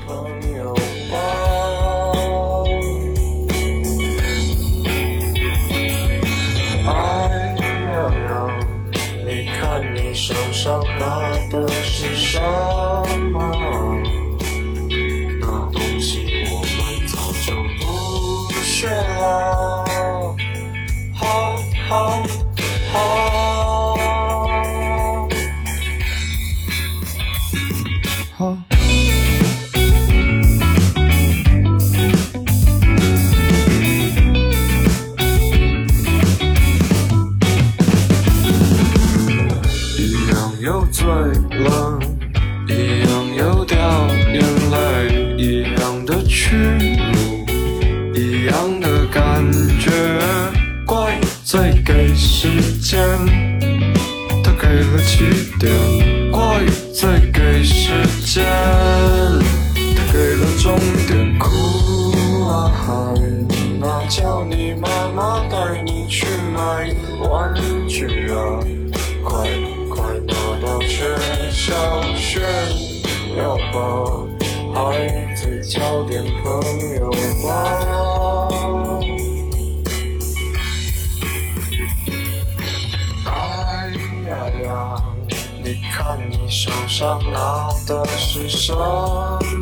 的是什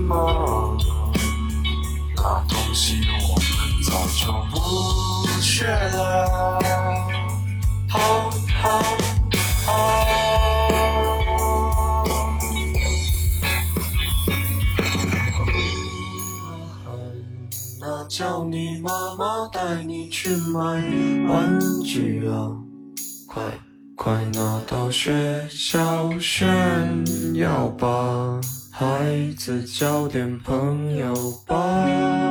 么？那东西我们早就不缺了。好好好。那叫你妈妈带你去买。孩子交点朋友吧。